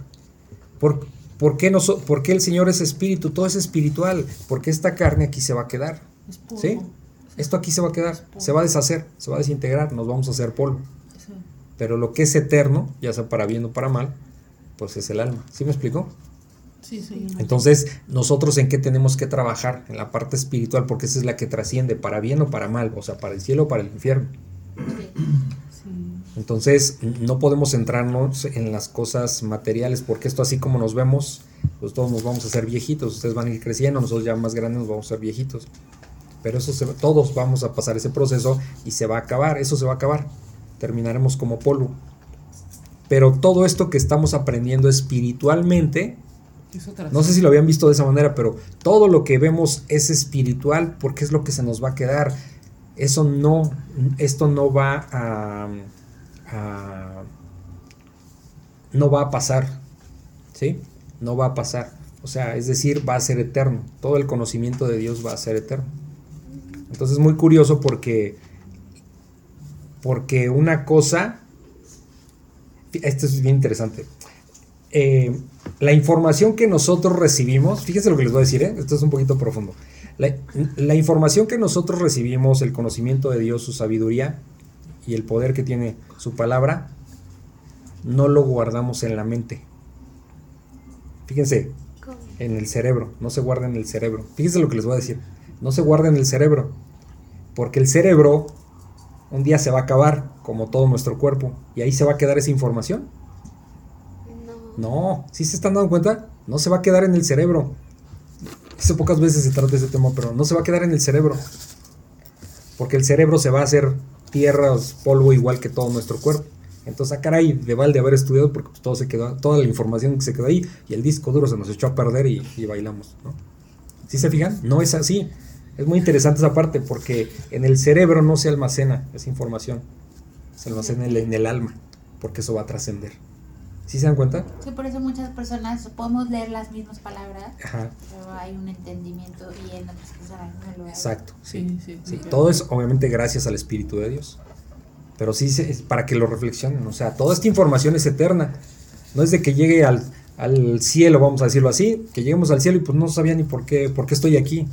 ¿Por, por qué no so- por qué el Señor es espíritu? Todo es espiritual. Porque esta carne aquí se va a quedar. Es polvo. ¿Sí? Es Esto aquí se va a quedar, se va a deshacer, se va a desintegrar, nos vamos a hacer polvo. Pero lo que es eterno, ya sea para bien o para mal, pues es el alma. ¿Sí me explico? Sí, sí. Entonces, nosotros en qué tenemos que trabajar? En la parte espiritual, porque esa es la que trasciende, para bien o para mal, o sea, para el cielo o para el infierno. Sí. Entonces, no podemos centrarnos en las cosas materiales, porque esto así como nos vemos, pues todos nos vamos a hacer viejitos, ustedes van a ir creciendo, nosotros ya más grandes nos vamos a ser viejitos. Pero eso se, todos vamos a pasar ese proceso y se va a acabar, eso se va a acabar. Terminaremos como polvo. Pero todo esto que estamos aprendiendo espiritualmente, no sé si lo habían visto de esa manera, pero todo lo que vemos es espiritual porque es lo que se nos va a quedar. Eso no, esto no va a, no va a pasar, ¿sí? No va a pasar. O sea, es decir, va a ser eterno. Todo el conocimiento de Dios va a ser eterno. Entonces es muy curioso porque, porque una cosa, esto es bien interesante. Eh, la información que nosotros recibimos, fíjense lo que les voy a decir, ¿eh? esto es un poquito profundo. La información que nosotros recibimos, el conocimiento de Dios, su sabiduría y el poder que tiene su palabra, no lo guardamos en la mente. Fíjense, en el cerebro, no se guarda en el cerebro. Fíjense lo que les voy a decir, no se guarda en el cerebro, porque el cerebro un día se va a acabar, como todo nuestro cuerpo, y ahí se va a quedar esa información. No. No, si se están dando cuenta, no se va a quedar en el cerebro. Hace pocas veces se trata de ese tema, pero no se va a quedar en el cerebro. Porque el cerebro se va a hacer tierras, polvo igual que todo nuestro cuerpo. Entonces, a caray, de balde haber estudiado porque pues, todo se quedó, toda la información que se quedó ahí y el disco duro se nos echó a perder y, bailamos. ¿no? ¿Sí se fijan? No es así. Es muy interesante esa parte porque en el cerebro no se almacena esa información. Se almacena en el alma, porque eso va a trascender. ¿Sí se dan cuenta? Sí, por eso muchas personas podemos leer las mismas palabras, Ajá, pero hay un entendimiento y en otras personas no lo hay. exacto. Sí. Sí, sí. Sí, sí. todo es obviamente gracias al Espíritu de Dios. Pero sí, se- es para que lo reflexionen. O sea, toda esta información es eterna. No es de que llegue al, al cielo, vamos a decirlo así, que lleguemos al cielo y pues no sabía ni por qué, por qué estoy aquí.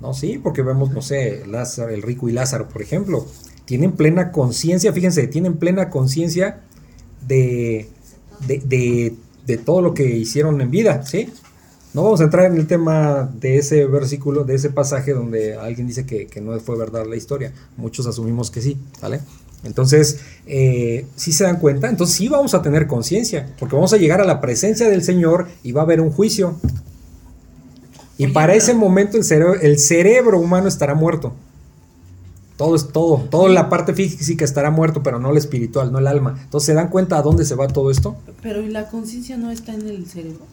No, sí, porque vemos, no sé, Lázaro, el rico y Lázaro, por ejemplo. Tienen plena conciencia, fíjense, tienen plena conciencia de, de, de- de todo lo que hicieron en vida, ¿sí? No vamos a entrar en el tema de ese versículo, de ese pasaje donde alguien dice que, que no fue verdad la historia. Muchos asumimos que sí, ¿vale? Entonces, eh, si se dan cuenta, entonces sí vamos a tener conciencia, porque vamos a llegar a la presencia del Señor y va a haber un juicio. Y Oye, para ese momento el cerebro, el cerebro humano estará muerto. Todo es todo, toda la parte física estará muerto, pero no el espiritual, no el alma. Entonces, ¿se dan cuenta a dónde se va todo esto? Pero ¿y la conciencia no está en el cerebro?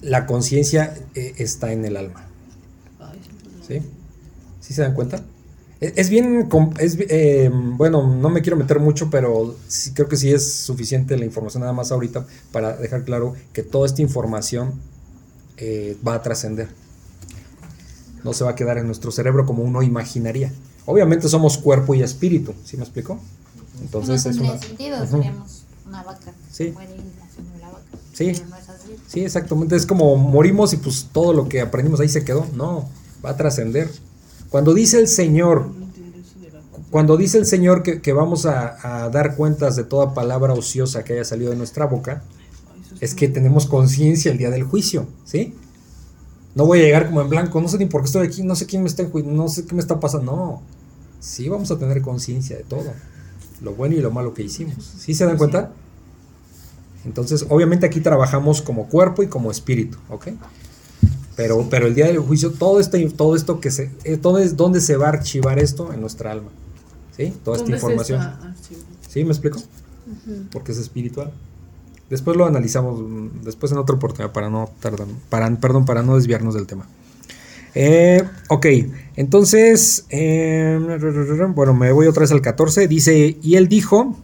La conciencia eh, está en el alma. Ay, no. ¿Sí? ¿Sí se dan cuenta? Es, es bien, es, eh, bueno, no me quiero meter mucho, pero sí, creo que sí es suficiente la información nada más ahorita para dejar claro que toda esta información eh, va a trascender. No se va a quedar en nuestro cerebro como uno imaginaría. Obviamente somos cuerpo y espíritu, ¿sí me explico? Entonces no es una... sentido, Ujú. seríamos una vaca Sí. muere y vaca. Sí. Pero no es así. Sí, exactamente. Es como morimos y pues todo lo que aprendimos ahí se quedó. No, va a trascender. Cuando dice el Señor, cuando dice el Señor que, que vamos a, a dar cuentas de toda palabra ociosa que haya salido de nuestra boca, es que tenemos conciencia el día del juicio, ¿sí? No voy a llegar como en blanco, no sé ni por qué estoy aquí, no sé quién me está no sé qué me está pasando. No, sí vamos a tener conciencia de todo, lo bueno y lo malo que hicimos. ¿Sí se dan cuenta? Entonces, obviamente aquí trabajamos como cuerpo y como espíritu, ¿ok? Pero, pero el día del juicio, todo esto, todo esto que se, eh, todo es donde se va a archivar esto en nuestra alma, ¿sí? Toda esta ¿Dónde se información. ¿Sí? ¿Me explico? Porque es espiritual. Después lo analizamos, mm, después en otra oportunidad para no tardar, para, perdón, para no desviarnos del tema. Eh, ok, entonces, eh, bueno, me voy otra vez al 14. Dice, y él dijo,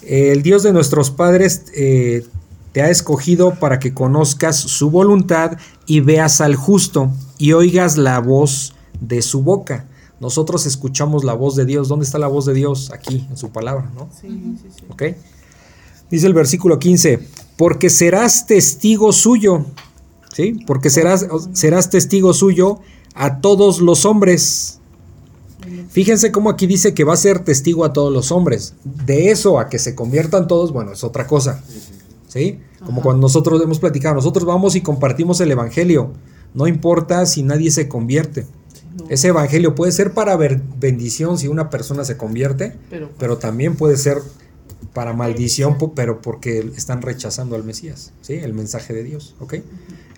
el Dios de nuestros padres eh, te ha escogido para que conozcas su voluntad y veas al justo y oigas la voz de su boca. Nosotros escuchamos la voz de Dios. ¿Dónde está la voz de Dios? Aquí, en su palabra, ¿no? Sí, sí, sí. ¿Ok? Dice el versículo 15, porque serás testigo suyo, ¿sí? Porque serás, serás testigo suyo a todos los hombres. Fíjense cómo aquí dice que va a ser testigo a todos los hombres. De eso a que se conviertan todos, bueno, es otra cosa. ¿Sí? Como cuando nosotros hemos platicado, nosotros vamos y compartimos el Evangelio. No importa si nadie se convierte. Ese Evangelio puede ser para ver- bendición si una persona se convierte, Pero, pero también puede ser para maldición, pero porque están rechazando al Mesías, ¿sí? El mensaje de Dios, ¿ok?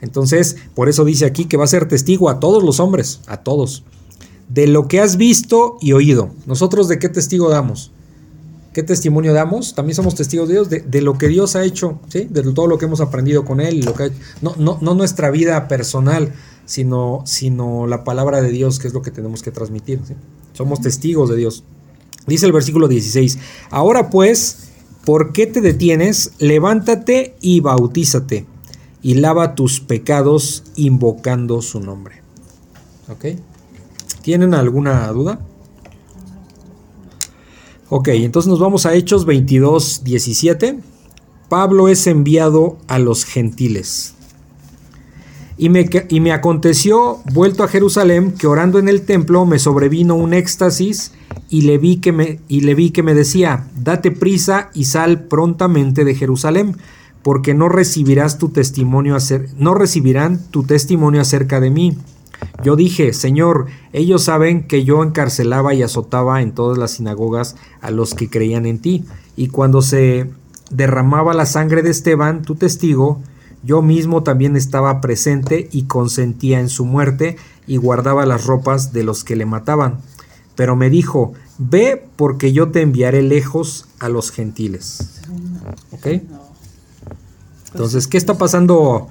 Entonces, por eso dice aquí que va a ser testigo a todos los hombres, a todos, de lo que has visto y oído. Nosotros de qué testigo damos? ¿Qué testimonio damos? También somos testigos de Dios, de, de lo que Dios ha hecho, ¿sí? De todo lo que hemos aprendido con Él, lo que ha- no, no, no nuestra vida personal, sino, sino la palabra de Dios, que es lo que tenemos que transmitir, ¿sí? Somos testigos de Dios. Dice el versículo 16, ahora pues, ¿por qué te detienes? Levántate y bautízate y lava tus pecados invocando su nombre. ¿Ok? ¿Tienen alguna duda? Ok, entonces nos vamos a Hechos 22, 17. Pablo es enviado a los gentiles. Y me, y me aconteció, vuelto a Jerusalén, que orando en el templo me sobrevino un éxtasis y le vi que me, y le vi que me decía, date prisa y sal prontamente de Jerusalén, porque no recibirás tu testimonio no recibirán tu testimonio acerca de mí. Yo dije, Señor, ellos saben que yo encarcelaba y azotaba en todas las sinagogas a los que creían en ti, y cuando se derramaba la sangre de Esteban, tu testigo, yo mismo también estaba presente y consentía en su muerte y guardaba las ropas de los que le mataban. Pero me dijo, ve porque yo te enviaré lejos a los gentiles. ¿Ok? Entonces, ¿qué está pasando?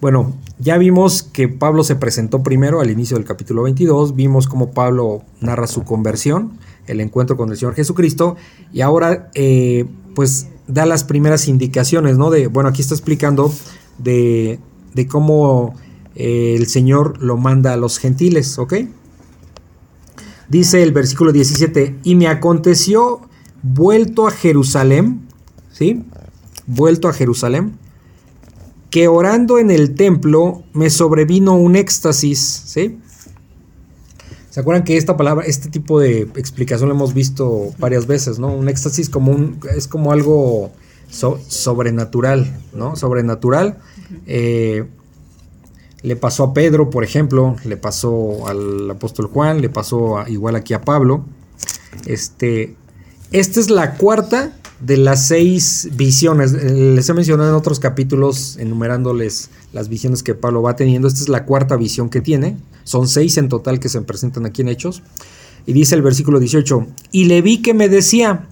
Bueno, ya vimos que Pablo se presentó primero al inicio del capítulo 22, vimos cómo Pablo narra su conversión, el encuentro con el Señor Jesucristo, y ahora eh, pues da las primeras indicaciones, ¿no? De, bueno, aquí está explicando de, de cómo eh, el Señor lo manda a los gentiles, ¿ok? Dice el versículo 17, y me aconteció vuelto a Jerusalén, ¿sí? Vuelto a Jerusalén, que orando en el templo me sobrevino un éxtasis, ¿sí? ¿Se acuerdan que esta palabra, este tipo de explicación lo hemos visto varias veces, ¿no? Un éxtasis como un, es como algo so- sobrenatural, ¿no? Sobrenatural. Eh, le pasó a Pedro, por ejemplo, le pasó al apóstol Juan, le pasó a- igual aquí a Pablo. Este, esta es la cuarta de las seis visiones. Eh, Les he mencionado en otros capítulos, enumerándoles las visiones que Pablo va teniendo. Esta es la cuarta visión que tiene. Son seis en total que se presentan aquí en Hechos. Y dice el versículo 18, y le vi que me decía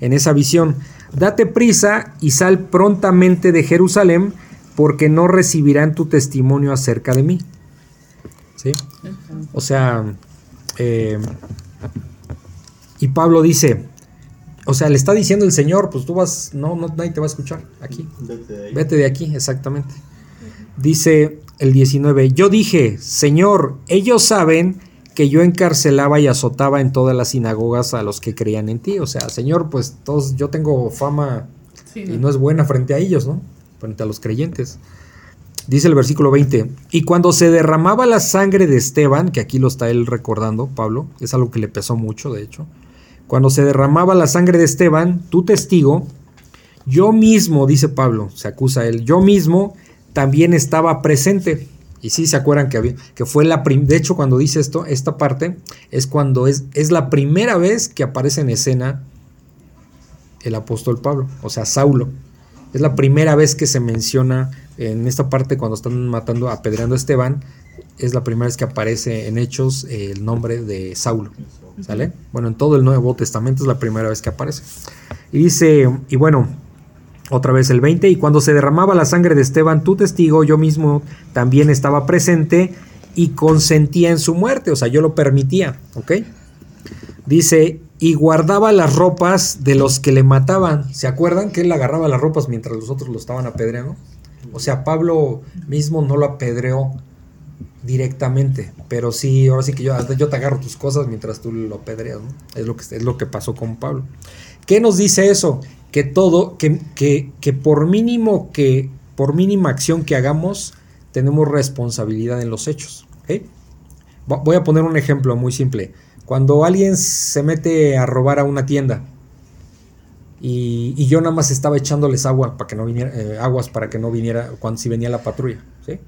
en esa visión, date prisa y sal prontamente de Jerusalén, porque no recibirán tu testimonio acerca de mí. ¿Sí? O sea, eh, y Pablo dice, o sea, le está diciendo el Señor, pues tú vas, no, no, nadie te va a escuchar aquí. Vete de. Vete de aquí, exactamente. Dice el 19, yo dije, Señor, ellos saben que yo encarcelaba y azotaba en todas las sinagogas a los que creían en ti. O sea, Señor, pues todos, yo tengo fama Sí, y no es buena frente a ellos, ¿no? Frente a los creyentes. Dice el versículo 20, y cuando se derramaba la sangre de Esteban, que aquí lo está él recordando, Pablo, es algo que le pesó mucho, de hecho, cuando se derramaba la sangre de Esteban, tu testigo, yo mismo, dice Pablo, se acusa a él, yo mismo también estaba presente. Y sí, se acuerdan que, había, que fue la primera, de hecho cuando dice esto, esta parte, es cuando es, es la primera vez que aparece en escena el apóstol Pablo, o sea, Saulo. Es la primera vez que se menciona en esta parte cuando están matando, apedreando a Esteban, es la primera vez que aparece en Hechos eh, el nombre de Saulo. ¿Sale? Bueno, en todo el Nuevo Testamento es la primera vez que aparece. Y dice, y bueno, otra vez el 20, y cuando se derramaba la sangre de Esteban, tu testigo, yo mismo también estaba presente y consentía en su muerte, o sea, yo lo permitía, ¿ok? Dice, y guardaba las ropas de los que le mataban. ¿Se acuerdan que él agarraba las ropas mientras los otros lo estaban apedreando? O sea, Pablo mismo no lo apedreó directamente, pero sí, ahora sí que yo, yo te agarro tus cosas mientras tú lo apedreas, ¿no? Es lo que, es lo que pasó con Pablo. ¿Qué nos dice eso? Que todo, que, que, que por mínimo que, por mínima acción que hagamos, tenemos responsabilidad en los hechos. Voy a poner un ejemplo muy simple. Cuando alguien se mete a robar a una tienda y, y yo nada más estaba echándoles agua para que no viniera, eh, aguas para que no viniera cuando si venía la patrulla, ¿sí?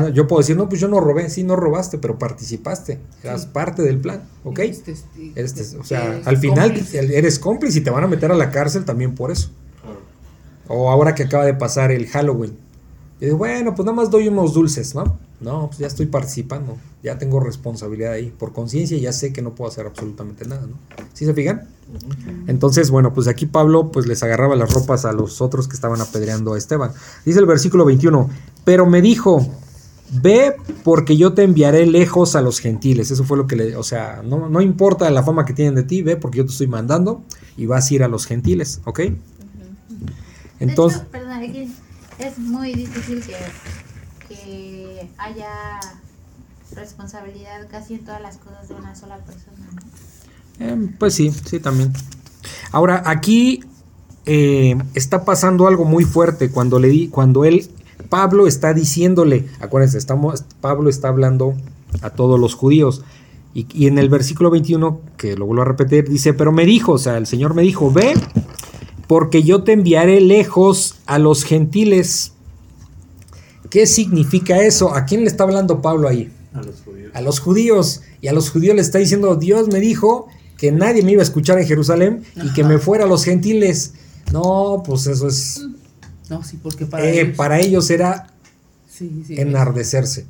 Bueno, yo puedo decir, no, pues yo no robé, sí, no robaste, pero participaste, eras parte del plan, ¿ok? Eres tes- o sea, eres al final cómplice. eres cómplice y te van a meter a la cárcel también por eso. Claro. O ahora que acaba de pasar el Halloween. Y digo, bueno, pues nada más doy unos dulces, ¿no? No, pues ya estoy participando. Ya tengo responsabilidad ahí. Por conciencia ya sé que no puedo hacer absolutamente nada, ¿no? ¿Sí se fijan? Entonces, bueno, pues aquí Pablo pues les agarraba las ropas a los otros que estaban apedreando a Esteban. Dice el versículo 21, pero me dijo, ve porque yo te enviaré lejos a los gentiles. Eso fue lo que le, o sea, no, no importa la fama que tienen de ti, ve porque yo te estoy mandando y vas a ir a los gentiles, ¿ok? Entonces, hecho, perdón, aquí es muy difícil que, que haya responsabilidad casi en todas las cosas de una sola persona. ¿no? Eh, pues sí, sí, también. Ahora, aquí eh, está pasando algo muy fuerte cuando le di, cuando él, Pablo está diciéndole, acuérdense, estamos, Pablo está hablando a todos los judíos. Y, y en el versículo 21, que lo vuelvo a repetir, dice, pero me dijo, o sea, el Señor me dijo, ve, porque yo te enviaré lejos a los gentiles. ¿Qué significa eso? ¿A quién le está hablando Pablo ahí? A los judíos. a los judíos y a los judíos les está diciendo Dios me dijo que nadie me iba a escuchar en Jerusalén y que me fuera a los gentiles. No, pues eso es No, sí, porque para eh, ellos- para ellos era Sí, sí. enardecerse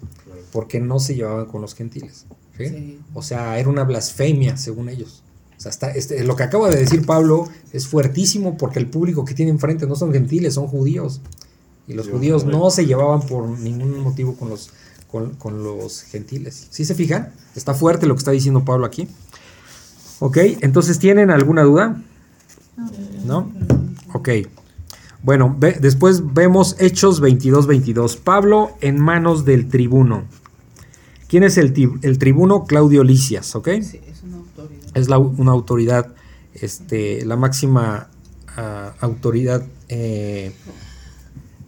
porque no se llevaban con los gentiles. ¿sí? Sí. O sea, era una blasfemia según ellos. O sea, está, este, lo que acaba de decir Pablo es fuertísimo porque el público que tiene enfrente no son gentiles, son judíos. Y los Sí, judíos no se llevaban por ningún motivo con los, con, con los gentiles. ¿Sí se fijan? Está fuerte lo que está diciendo Pablo aquí. Ok, entonces ¿tienen alguna duda? ¿No? Ok. Bueno, ve- después vemos Hechos 22-22. Pablo en manos del tribuno. ¿Quién es el, el tribuno? Claudio Licias, ¿ok? Sí, es una autoridad. Es la- una autoridad, este, la máxima ah, autoridad eh,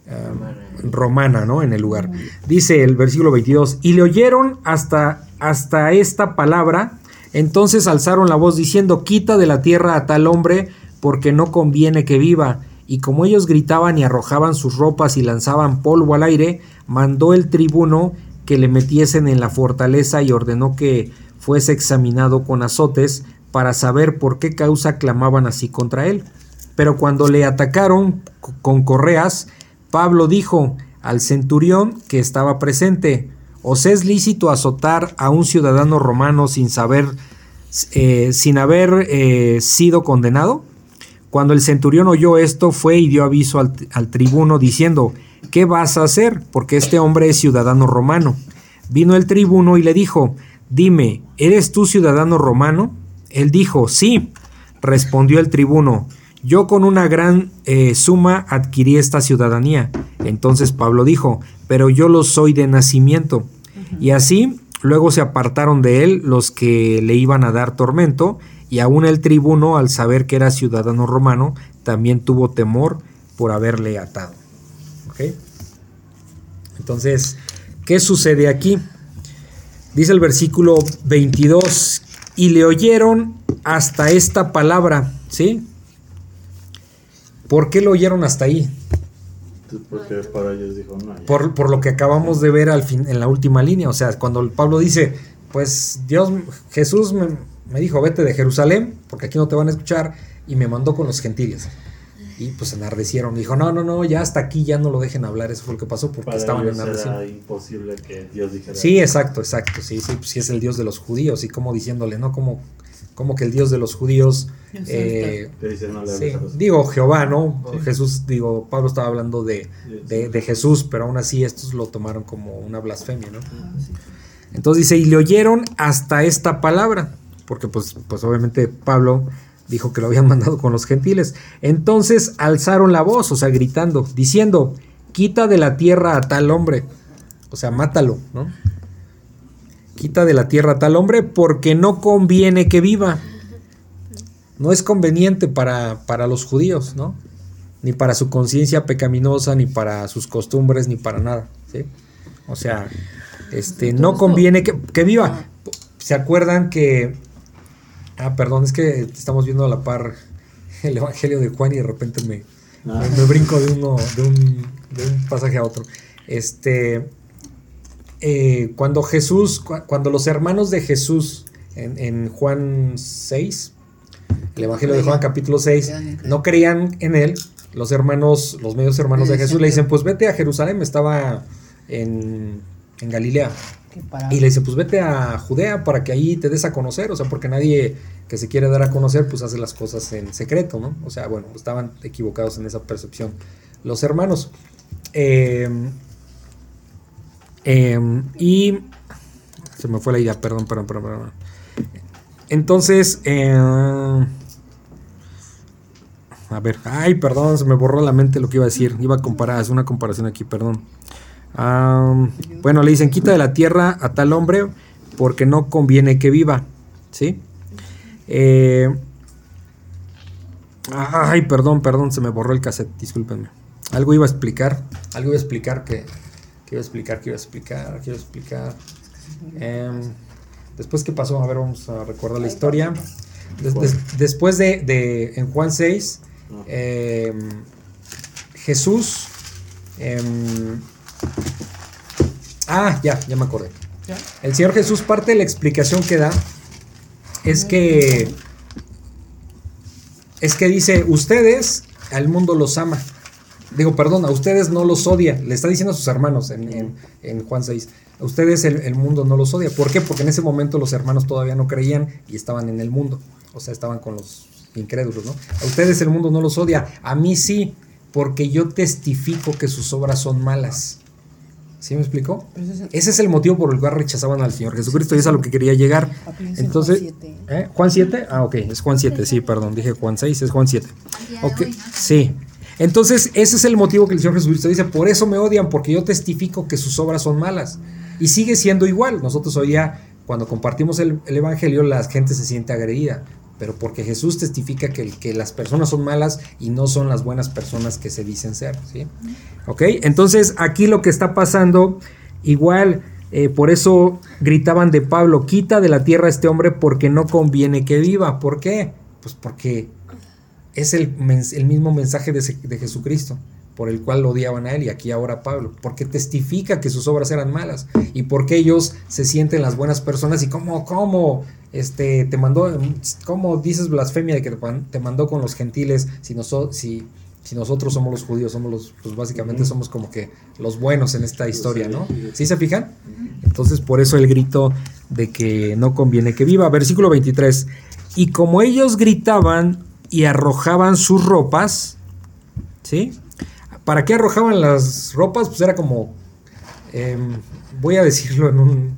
ah, romana, ¿no? En el lugar. Dice el versículo 22, y le oyeron hasta, hasta esta palabra, entonces alzaron la voz diciendo, quita de la tierra a tal hombre, porque no conviene que viva. Y como ellos gritaban y arrojaban sus ropas y lanzaban polvo al aire, mandó el tribuno que le metiesen en la fortaleza y ordenó que fuese examinado con azotes para saber por qué causa clamaban así contra él. Pero cuando le atacaron con correas, Pablo dijo al centurión que estaba presente, ¿os es lícito azotar a un ciudadano romano sin saber, eh, sin haber eh, sido condenado? Cuando el centurión oyó esto, fue y dio aviso al, al tribuno diciendo, ¿qué vas a hacer? Porque este hombre es ciudadano romano. Vino el tribuno y le dijo, dime, ¿eres tú ciudadano romano? Él dijo, sí. Respondió el tribuno, yo con una gran eh, suma adquirí esta ciudadanía. Entonces Pablo dijo, pero yo lo soy de nacimiento. Y así luego se apartaron de él los que le iban a dar tormento, y aún el tribuno, al saber que era ciudadano romano, también tuvo temor por haberle atado. ¿Ok? Entonces, ¿qué sucede aquí? Dice el versículo 22, y le oyeron hasta esta palabra, ¿sí? ¿Por qué lo oyeron hasta ahí? Entonces, porque para ellos dijo, no, ya. Por, por lo que acabamos de ver al fin, en la última línea. O sea, cuando Pablo dice, pues Dios, Jesús me, me dijo, vete de Jerusalén, porque aquí no te van a escuchar, y me mandó con los gentiles. Y pues se enardecieron. Dijo, no, no, no, ya hasta aquí ya no lo dejen hablar. Eso fue lo que pasó porque para estaban era imposible que Dios dijera. Sí, exacto, exacto. Sí, sí, pues sí es el Dios de los judíos. Y como diciéndole, ¿no? Como, como que el Dios de los judíos. Eh, dice, no sí, digo Jehová, ¿no? Sí. Jesús, digo, Pablo estaba hablando de, de, de Jesús, pero aún así estos lo tomaron como una blasfemia, ¿no? Ah, sí. Entonces dice, y le oyeron hasta esta palabra, porque pues, pues obviamente Pablo dijo que lo habían mandado con los gentiles. Entonces alzaron la voz, o sea, gritando, diciendo, quita de la tierra a tal hombre, o sea, mátalo, ¿no? Quita de la tierra a tal hombre porque no conviene que viva. No es conveniente para, para los judíos, ¿no? Ni para su conciencia pecaminosa, ni para sus costumbres, ni para nada, ¿sí? O sea, este, no conviene que, que viva. ¿Se acuerdan que Ah, perdón, es que estamos viendo a la par el Evangelio de Juan y de repente me, Ah. me, me brinco de uno, de un, de un pasaje a otro. Este, eh, cuando Jesús, cu- cuando los hermanos de Jesús en, en Juan 6, el Evangelio de Juan capítulo 6, no creían en él, los hermanos, los medios hermanos de Jesús le dicen, pues vete a Jerusalén, estaba en, en Galilea. Y le dice, pues vete a Judea para que ahí te des a conocer, o sea, porque nadie que se quiere dar a conocer, pues hace las cosas en secreto, ¿no? O sea, bueno, estaban equivocados en esa percepción los hermanos. Eh, eh, y se me fue la idea, perdón, perdón, perdón. perdón. Entonces, eh, a ver, ay, perdón, se me borró la mente lo que iba a decir. Iba a comparar, es una comparación aquí, perdón. Bueno, le dicen, quita de la tierra a tal hombre porque no conviene que viva. ¿Sí? Eh, ay, perdón, perdón, se me borró el cassette, discúlpenme. Algo iba a explicar, algo iba a explicar que, que iba a explicar, que iba a explicar, que iba a explicar. Em, después, ¿qué pasó? A ver, vamos a recordar la historia. Des- des- después de, de- en Juan 6, em, Jesús... ah, ya, ya me acordé. El Señor Jesús, parte de la explicación que da es que es que dice, ustedes al mundo los ama. Digo, perdón, a ustedes no los odia. Le está diciendo a sus hermanos en, en- en Juan 6. A ustedes el, el mundo no los odia. ¿Por qué? Porque en ese momento los hermanos todavía no creían y estaban en el mundo. O sea, estaban con los incrédulos, ¿no? A ustedes el mundo no los odia. A mí sí, porque yo testifico que sus obras son malas. ¿Sí me explicó? Ese es el motivo por el cual rechazaban al Señor Jesucristo y es a lo que quería llegar. Entonces, ¿eh? ¿Juan 7? Ah, ok, es Juan 7, sí, perdón, dije Juan 6, es Juan 7. Ok, sí. Entonces, ese es el motivo que el Señor Jesucristo dice, por eso me odian, porque yo testifico que sus obras son malas. Y sigue siendo igual. Nosotros hoy día, cuando compartimos el, el Evangelio, la gente se siente agredida. Pero porque Jesús testifica que, que las personas son malas y no son las buenas personas que se dicen ser. ¿sí? ¿Ok? Entonces, aquí lo que está pasando, igual, eh, por eso gritaban de Pablo, quita de la tierra a este hombre porque no conviene que viva. ¿Por qué? Pues porque es el, el mismo mensaje de, de Jesucristo, por el cual lo odiaban a él y aquí ahora a Pablo, porque testifica que sus obras eran malas y porque ellos se sienten las buenas personas y cómo, cómo, este, te mandó, cómo dices blasfemia de que te mandó con los gentiles si, noso- si, si nosotros somos los judíos, somos los, pues básicamente somos como que los buenos en esta historia, ¿no? ¿Sí se fijan? Entonces por eso el grito de que no conviene que viva. Versículo 23. Y como ellos gritaban y arrojaban sus ropas, ¿sí? ¿Para qué arrojaban las ropas? Pues era como, em, voy a decirlo en un,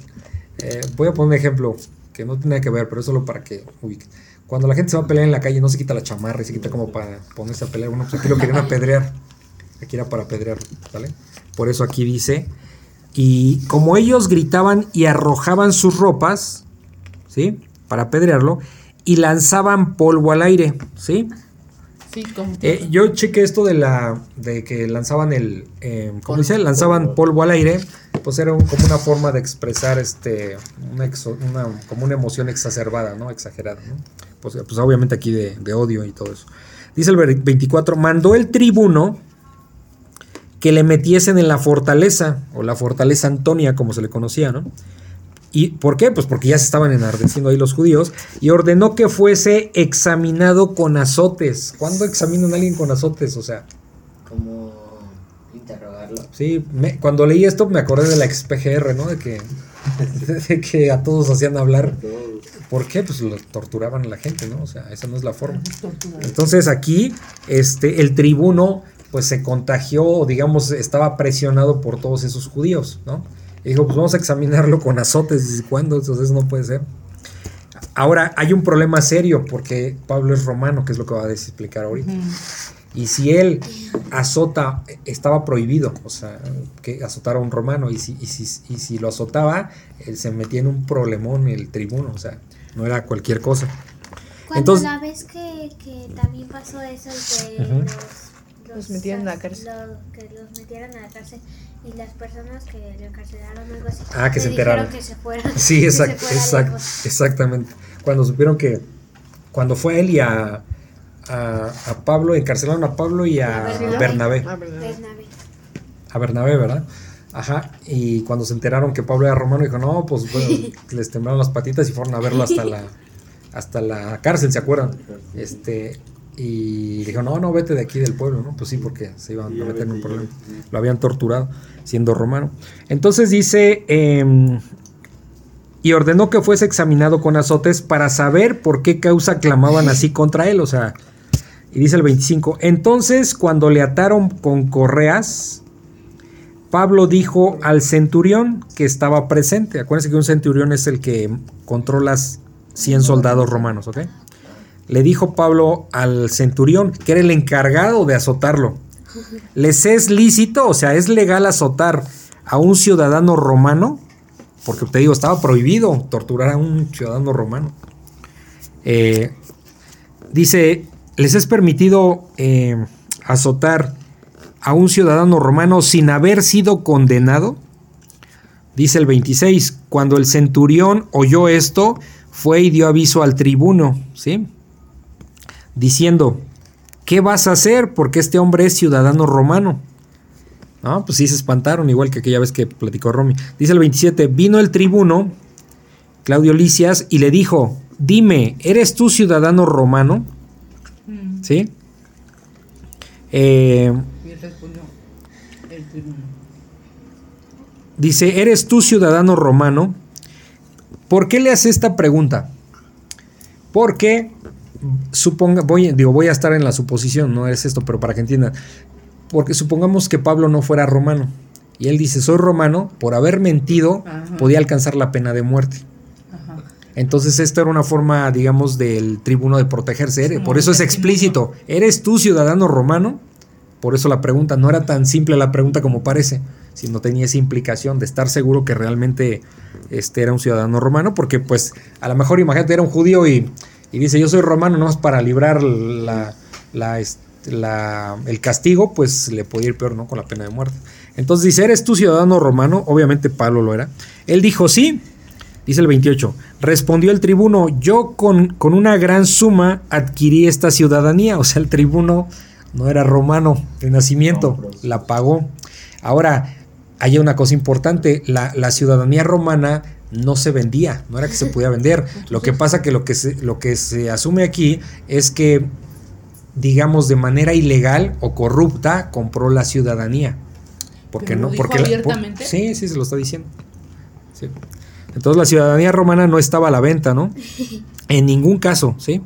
eh, voy a poner un ejemplo que no tiene que ver, pero es solo para que ubiquen. Cuando la gente se va a pelear en la calle no se quita la chamarra y se quita como para ponerse a pelear. Bueno, pues aquí lo querían apedrear. Aquí era para apedrear, ¿vale? Por eso aquí dice, y como ellos gritaban y arrojaban sus ropas, ¿sí? Para apedrearlo, y lanzaban polvo al aire, ¿sí? Sí, como Eh, yo chequé esto de la de que lanzaban el eh, ¿cómo dice? lanzaban polvo al aire pues era un- como una forma de expresar este una, exo- una- como una emoción exacerbada no exagerada ¿no? pues, pues obviamente aquí de, de odio y todo eso dice el ver- 24 mandó el tribuno que le metiesen en la fortaleza o la fortaleza Antonia como se le conocía no ¿Y por qué? Pues porque ya se estaban enardeciendo ahí los judíos y ordenó que fuese examinado con azotes. ¿Cuándo examinan a alguien con azotes? O sea, Como interrogarlo. sí, me- cuando leí esto me acordé de la ex PGR, ¿no? De que, de que a todos hacían hablar. ¿Por qué? Pues lo torturaban a la gente, ¿no? O sea, esa no es la forma. Entonces aquí, este, el tribuno, pues se contagió, o digamos, estaba presionado por todos esos judíos, ¿no? Y dijo, pues vamos a examinarlo con azotes. ¿Desde cuándo? Entonces no puede ser. Ahora, hay un problema serio porque Pablo es romano, que es lo que va a explicar ahorita. Y si él azota, estaba prohibido, o sea, que azotara a un romano. Y si, y si, y si lo azotaba, él se metía en un problemón el tribuno, o sea, no era cualquier cosa. Cuando Entonces- la vez que, que también pasó eso que Ujú. los, Los metieron a la cárcel. lo- que los metieran a la cárcel y las personas que lo encarcelaron algo así. Ah, que le se enteraron. que se fueran. Sí, que se exact- lejos. exactamente. Cuando supieron que, cuando fue él y a, a, a Pablo, encarcelaron a Pablo y a Bernabé. Ah, ¿verdad? Bernabé. A Bernabé, ¿verdad? Ajá, y cuando se enteraron que Pablo era romano, dijo, no, pues bueno, les temblaron las patitas y fueron a verlo hasta la, hasta la cárcel, ¿se acuerdan? Este, y dijo, no, no, vete de aquí del pueblo, ¿no? Pues sí, porque se iban a meter en un problema. Lo habían torturado siendo romano. Entonces dice, em, y ordenó que fuese examinado con azotes para saber por qué causa clamaban así contra él, o sea, y dice el 25, entonces cuando le ataron con correas, Pablo dijo al centurión que estaba presente, acuérdense que un centurión es el que controla 100 soldados romanos, ¿ok? Le dijo Pablo al centurión, que era el encargado de azotarlo, ¿les es lícito, o sea, es legal azotar a un ciudadano romano? Porque te digo, estaba prohibido torturar a un ciudadano romano. Eh, dice, ¿les es permitido eh, azotar a un ciudadano romano sin haber sido condenado? Dice el 26, cuando el centurión oyó esto, fue y dio aviso al tribuno, ¿sí? Diciendo, ¿qué vas a hacer? Porque este hombre es ciudadano romano. No, pues sí se espantaron, igual que aquella vez que platicó Romy. Dice el 27, vino el tribuno, Claudio Licias, y le dijo, dime, ¿eres tú ciudadano romano? Mm. ¿Sí? Eh, el tribuno. Dice, ¿eres tú ciudadano romano? ¿Por qué le hace esta pregunta? Porque suponga, voy, digo, voy a estar en la suposición, no es esto, pero para que entiendan. Porque supongamos que Pablo no fuera romano. Y él dice, soy romano, por haber mentido, Ajá. podía alcanzar la pena de muerte. Ajá. Entonces, esto era una forma, digamos, del tribuno de protegerse. Por eso es explícito. ¿Eres tú ciudadano romano? Por eso la pregunta no era tan simple la pregunta como parece, sino tenía esa implicación de estar seguro que realmente este era un ciudadano romano, porque pues a lo mejor imagínate era un judío y, y dice yo soy romano, no es para librar la, la, la- el castigo, pues le podía ir peor, ¿no? Con la pena de muerte. Entonces dice, ¿eres tú ciudadano romano? Obviamente Pablo lo era. Él dijo, sí. Dice el 28. Respondió el tribuno, yo con, con una gran suma adquirí esta ciudadanía. O sea, el tribuno no era romano de nacimiento, No, pero- la pagó. Ahora, hay una cosa importante, la, la ciudadanía romana no se vendía, no era que se podía vender. Lo que pasa que lo que se, lo que se asume aquí es que, digamos, de manera ilegal o corrupta, compró la ciudadanía. Porque ¿Pero no, dijo porque la- por- abiertamente? sí, sí, se lo está diciendo. Sí. Entonces la ciudadanía romana no estaba a la venta, ¿no? En ningún caso, ¿sí?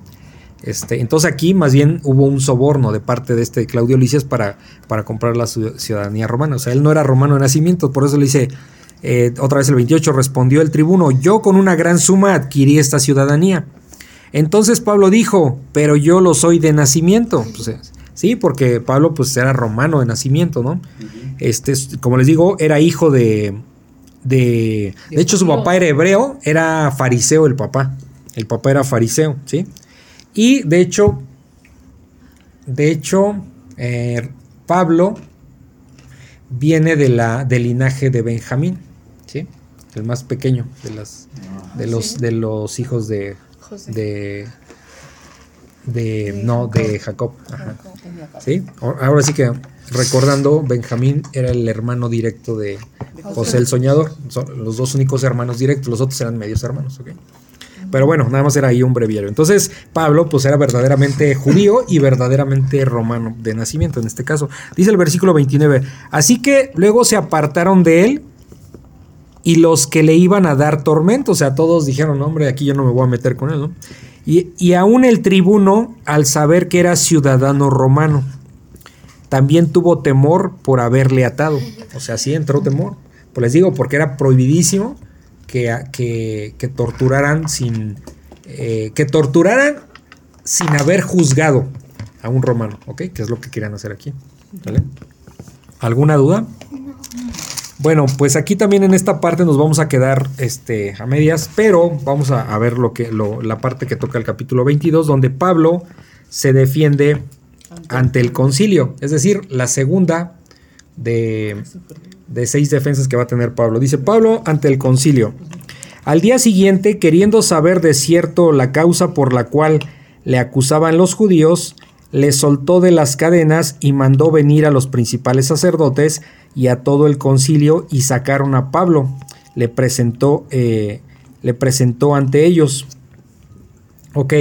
Este, entonces aquí más bien hubo un soborno de parte de este Claudio Licias para, para comprar la ciu- ciudadanía romana. O sea, él no era romano de nacimiento, por eso le dice, eh, otra vez el 28, respondió el tribuno, yo con una gran suma adquirí esta ciudadanía. Entonces Pablo dijo, pero yo lo soy de nacimiento. Pues, eh, sí, porque Pablo pues era romano de nacimiento, ¿no? Este, es- como les digo, era hijo de, de... De hecho, su papá era hebreo, era fariseo el papá. El papá era fariseo, ¿sí? Y de hecho, de hecho, eh, Pablo viene de la, del linaje de Benjamín, ¿sí? El más pequeño de, las, de, los, de los hijos de, José. de, de, De no, Jacob. de Jacob. ajá. Jacob. ¿Sí? Ahora sí que recordando, Benjamín era el hermano directo de José el Soñador. Son los dos únicos hermanos directos, los otros eran medios hermanos, ¿ok? Pero bueno, nada más era ahí un breviario. Entonces, Pablo, pues era verdaderamente judío y verdaderamente romano de nacimiento, en este caso. Dice el versículo 29. Así que luego se apartaron de él y los que le iban a dar tormento, o sea, todos dijeron, "No, hombre, aquí yo no me voy a meter con él, ¿no? Y, y aún el tribuno, al saber que era ciudadano romano, también tuvo temor por haberle atado. O sea, sí entró temor. Pues les digo, porque era prohibidísimo que, que, que torturaran sin. eh, que torturaran sin haber juzgado a un romano, ¿ok? Que es lo que querían hacer aquí. ¿Alguna duda? Bueno, pues aquí también en esta parte nos vamos a quedar este, a medias, pero vamos a, a ver lo que, lo- la parte que toca el capítulo 22, donde Pablo se defiende ante el concilio, es decir, la segunda de, de seis defensas que va a tener Pablo. Dice Pablo ante el concilio. Al día siguiente, queriendo saber de cierto la causa por la cual le acusaban los judíos, le soltó de las cadenas y mandó venir a los principales sacerdotes y a todo el concilio y sacaron a Pablo. Le presentó, eh, le presentó ante ellos. Ok,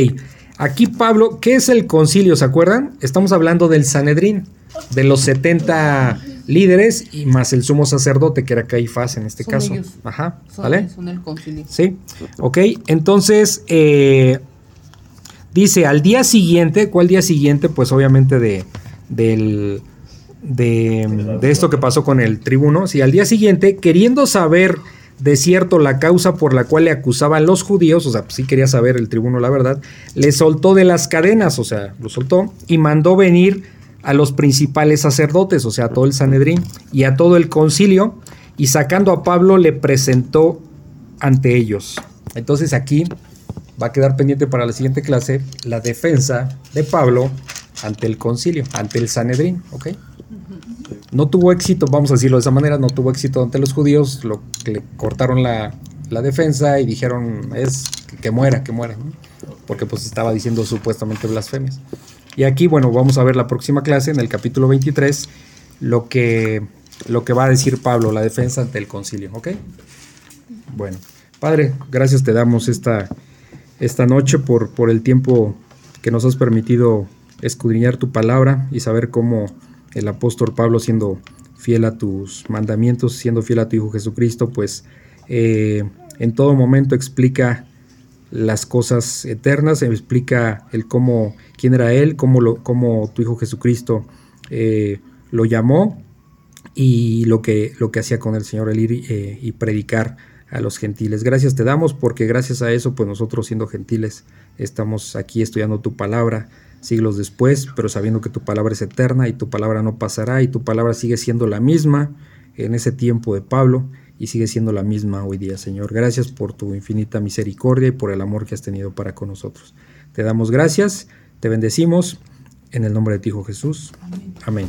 aquí Pablo, ¿qué es el concilio? ¿Se acuerdan? Estamos hablando del Sanedrín, de los 70 líderes y más el sumo sacerdote, que era Caifás en este Son caso. ellos. Ajá, Son, ¿vale? son el concilio. Sí, ok. Entonces, eh, dice, al día siguiente, ¿cuál día siguiente? Pues obviamente de, del, de, de esto que pasó con el tribuno. Sí, al día siguiente, queriendo saber de cierto la causa por la cual le acusaban los judíos, o sea, pues sí quería saber el tribuno la verdad, le soltó de las cadenas, o sea, lo soltó, y mandó venir a los principales sacerdotes, o sea, a todo el Sanedrín y a todo el concilio, y sacando a Pablo le presentó ante ellos. Entonces aquí va a quedar pendiente para la siguiente clase la defensa de Pablo ante el concilio, ante el Sanedrín, ¿ok? No tuvo éxito, vamos a decirlo de esa manera, no tuvo éxito ante los judíos, lo, le cortaron la, la defensa y dijeron es que, muera, que muera, porque pues estaba diciendo supuestamente blasfemias. Y aquí, bueno, vamos a ver la próxima clase, en el capítulo 23, lo que, lo que va a decir Pablo, la defensa ante el concilio, ¿ok? Bueno, Padre, gracias te damos esta, esta noche por, por el tiempo que nos has permitido escudriñar tu palabra y saber cómo el apóstol Pablo, siendo fiel a tus mandamientos, siendo fiel a tu Hijo Jesucristo, pues eh, en todo momento explica las cosas eternas, explica el cómo, quién era Él, cómo, tu Hijo Jesucristo eh, lo llamó y lo que, lo que hacía con el Señor, el ir eh, y predicar a los gentiles. Gracias te damos porque gracias a eso, pues nosotros siendo gentiles, estamos aquí estudiando tu palabra siglos después, pero sabiendo que tu palabra es eterna y tu palabra no pasará y tu palabra sigue siendo la misma en ese tiempo de Pablo y sigue siendo la misma hoy día, Señor. Gracias por tu infinita misericordia y por el amor que has tenido para con nosotros. Te damos gracias, te bendecimos en el nombre de tu Hijo Jesús. Amén.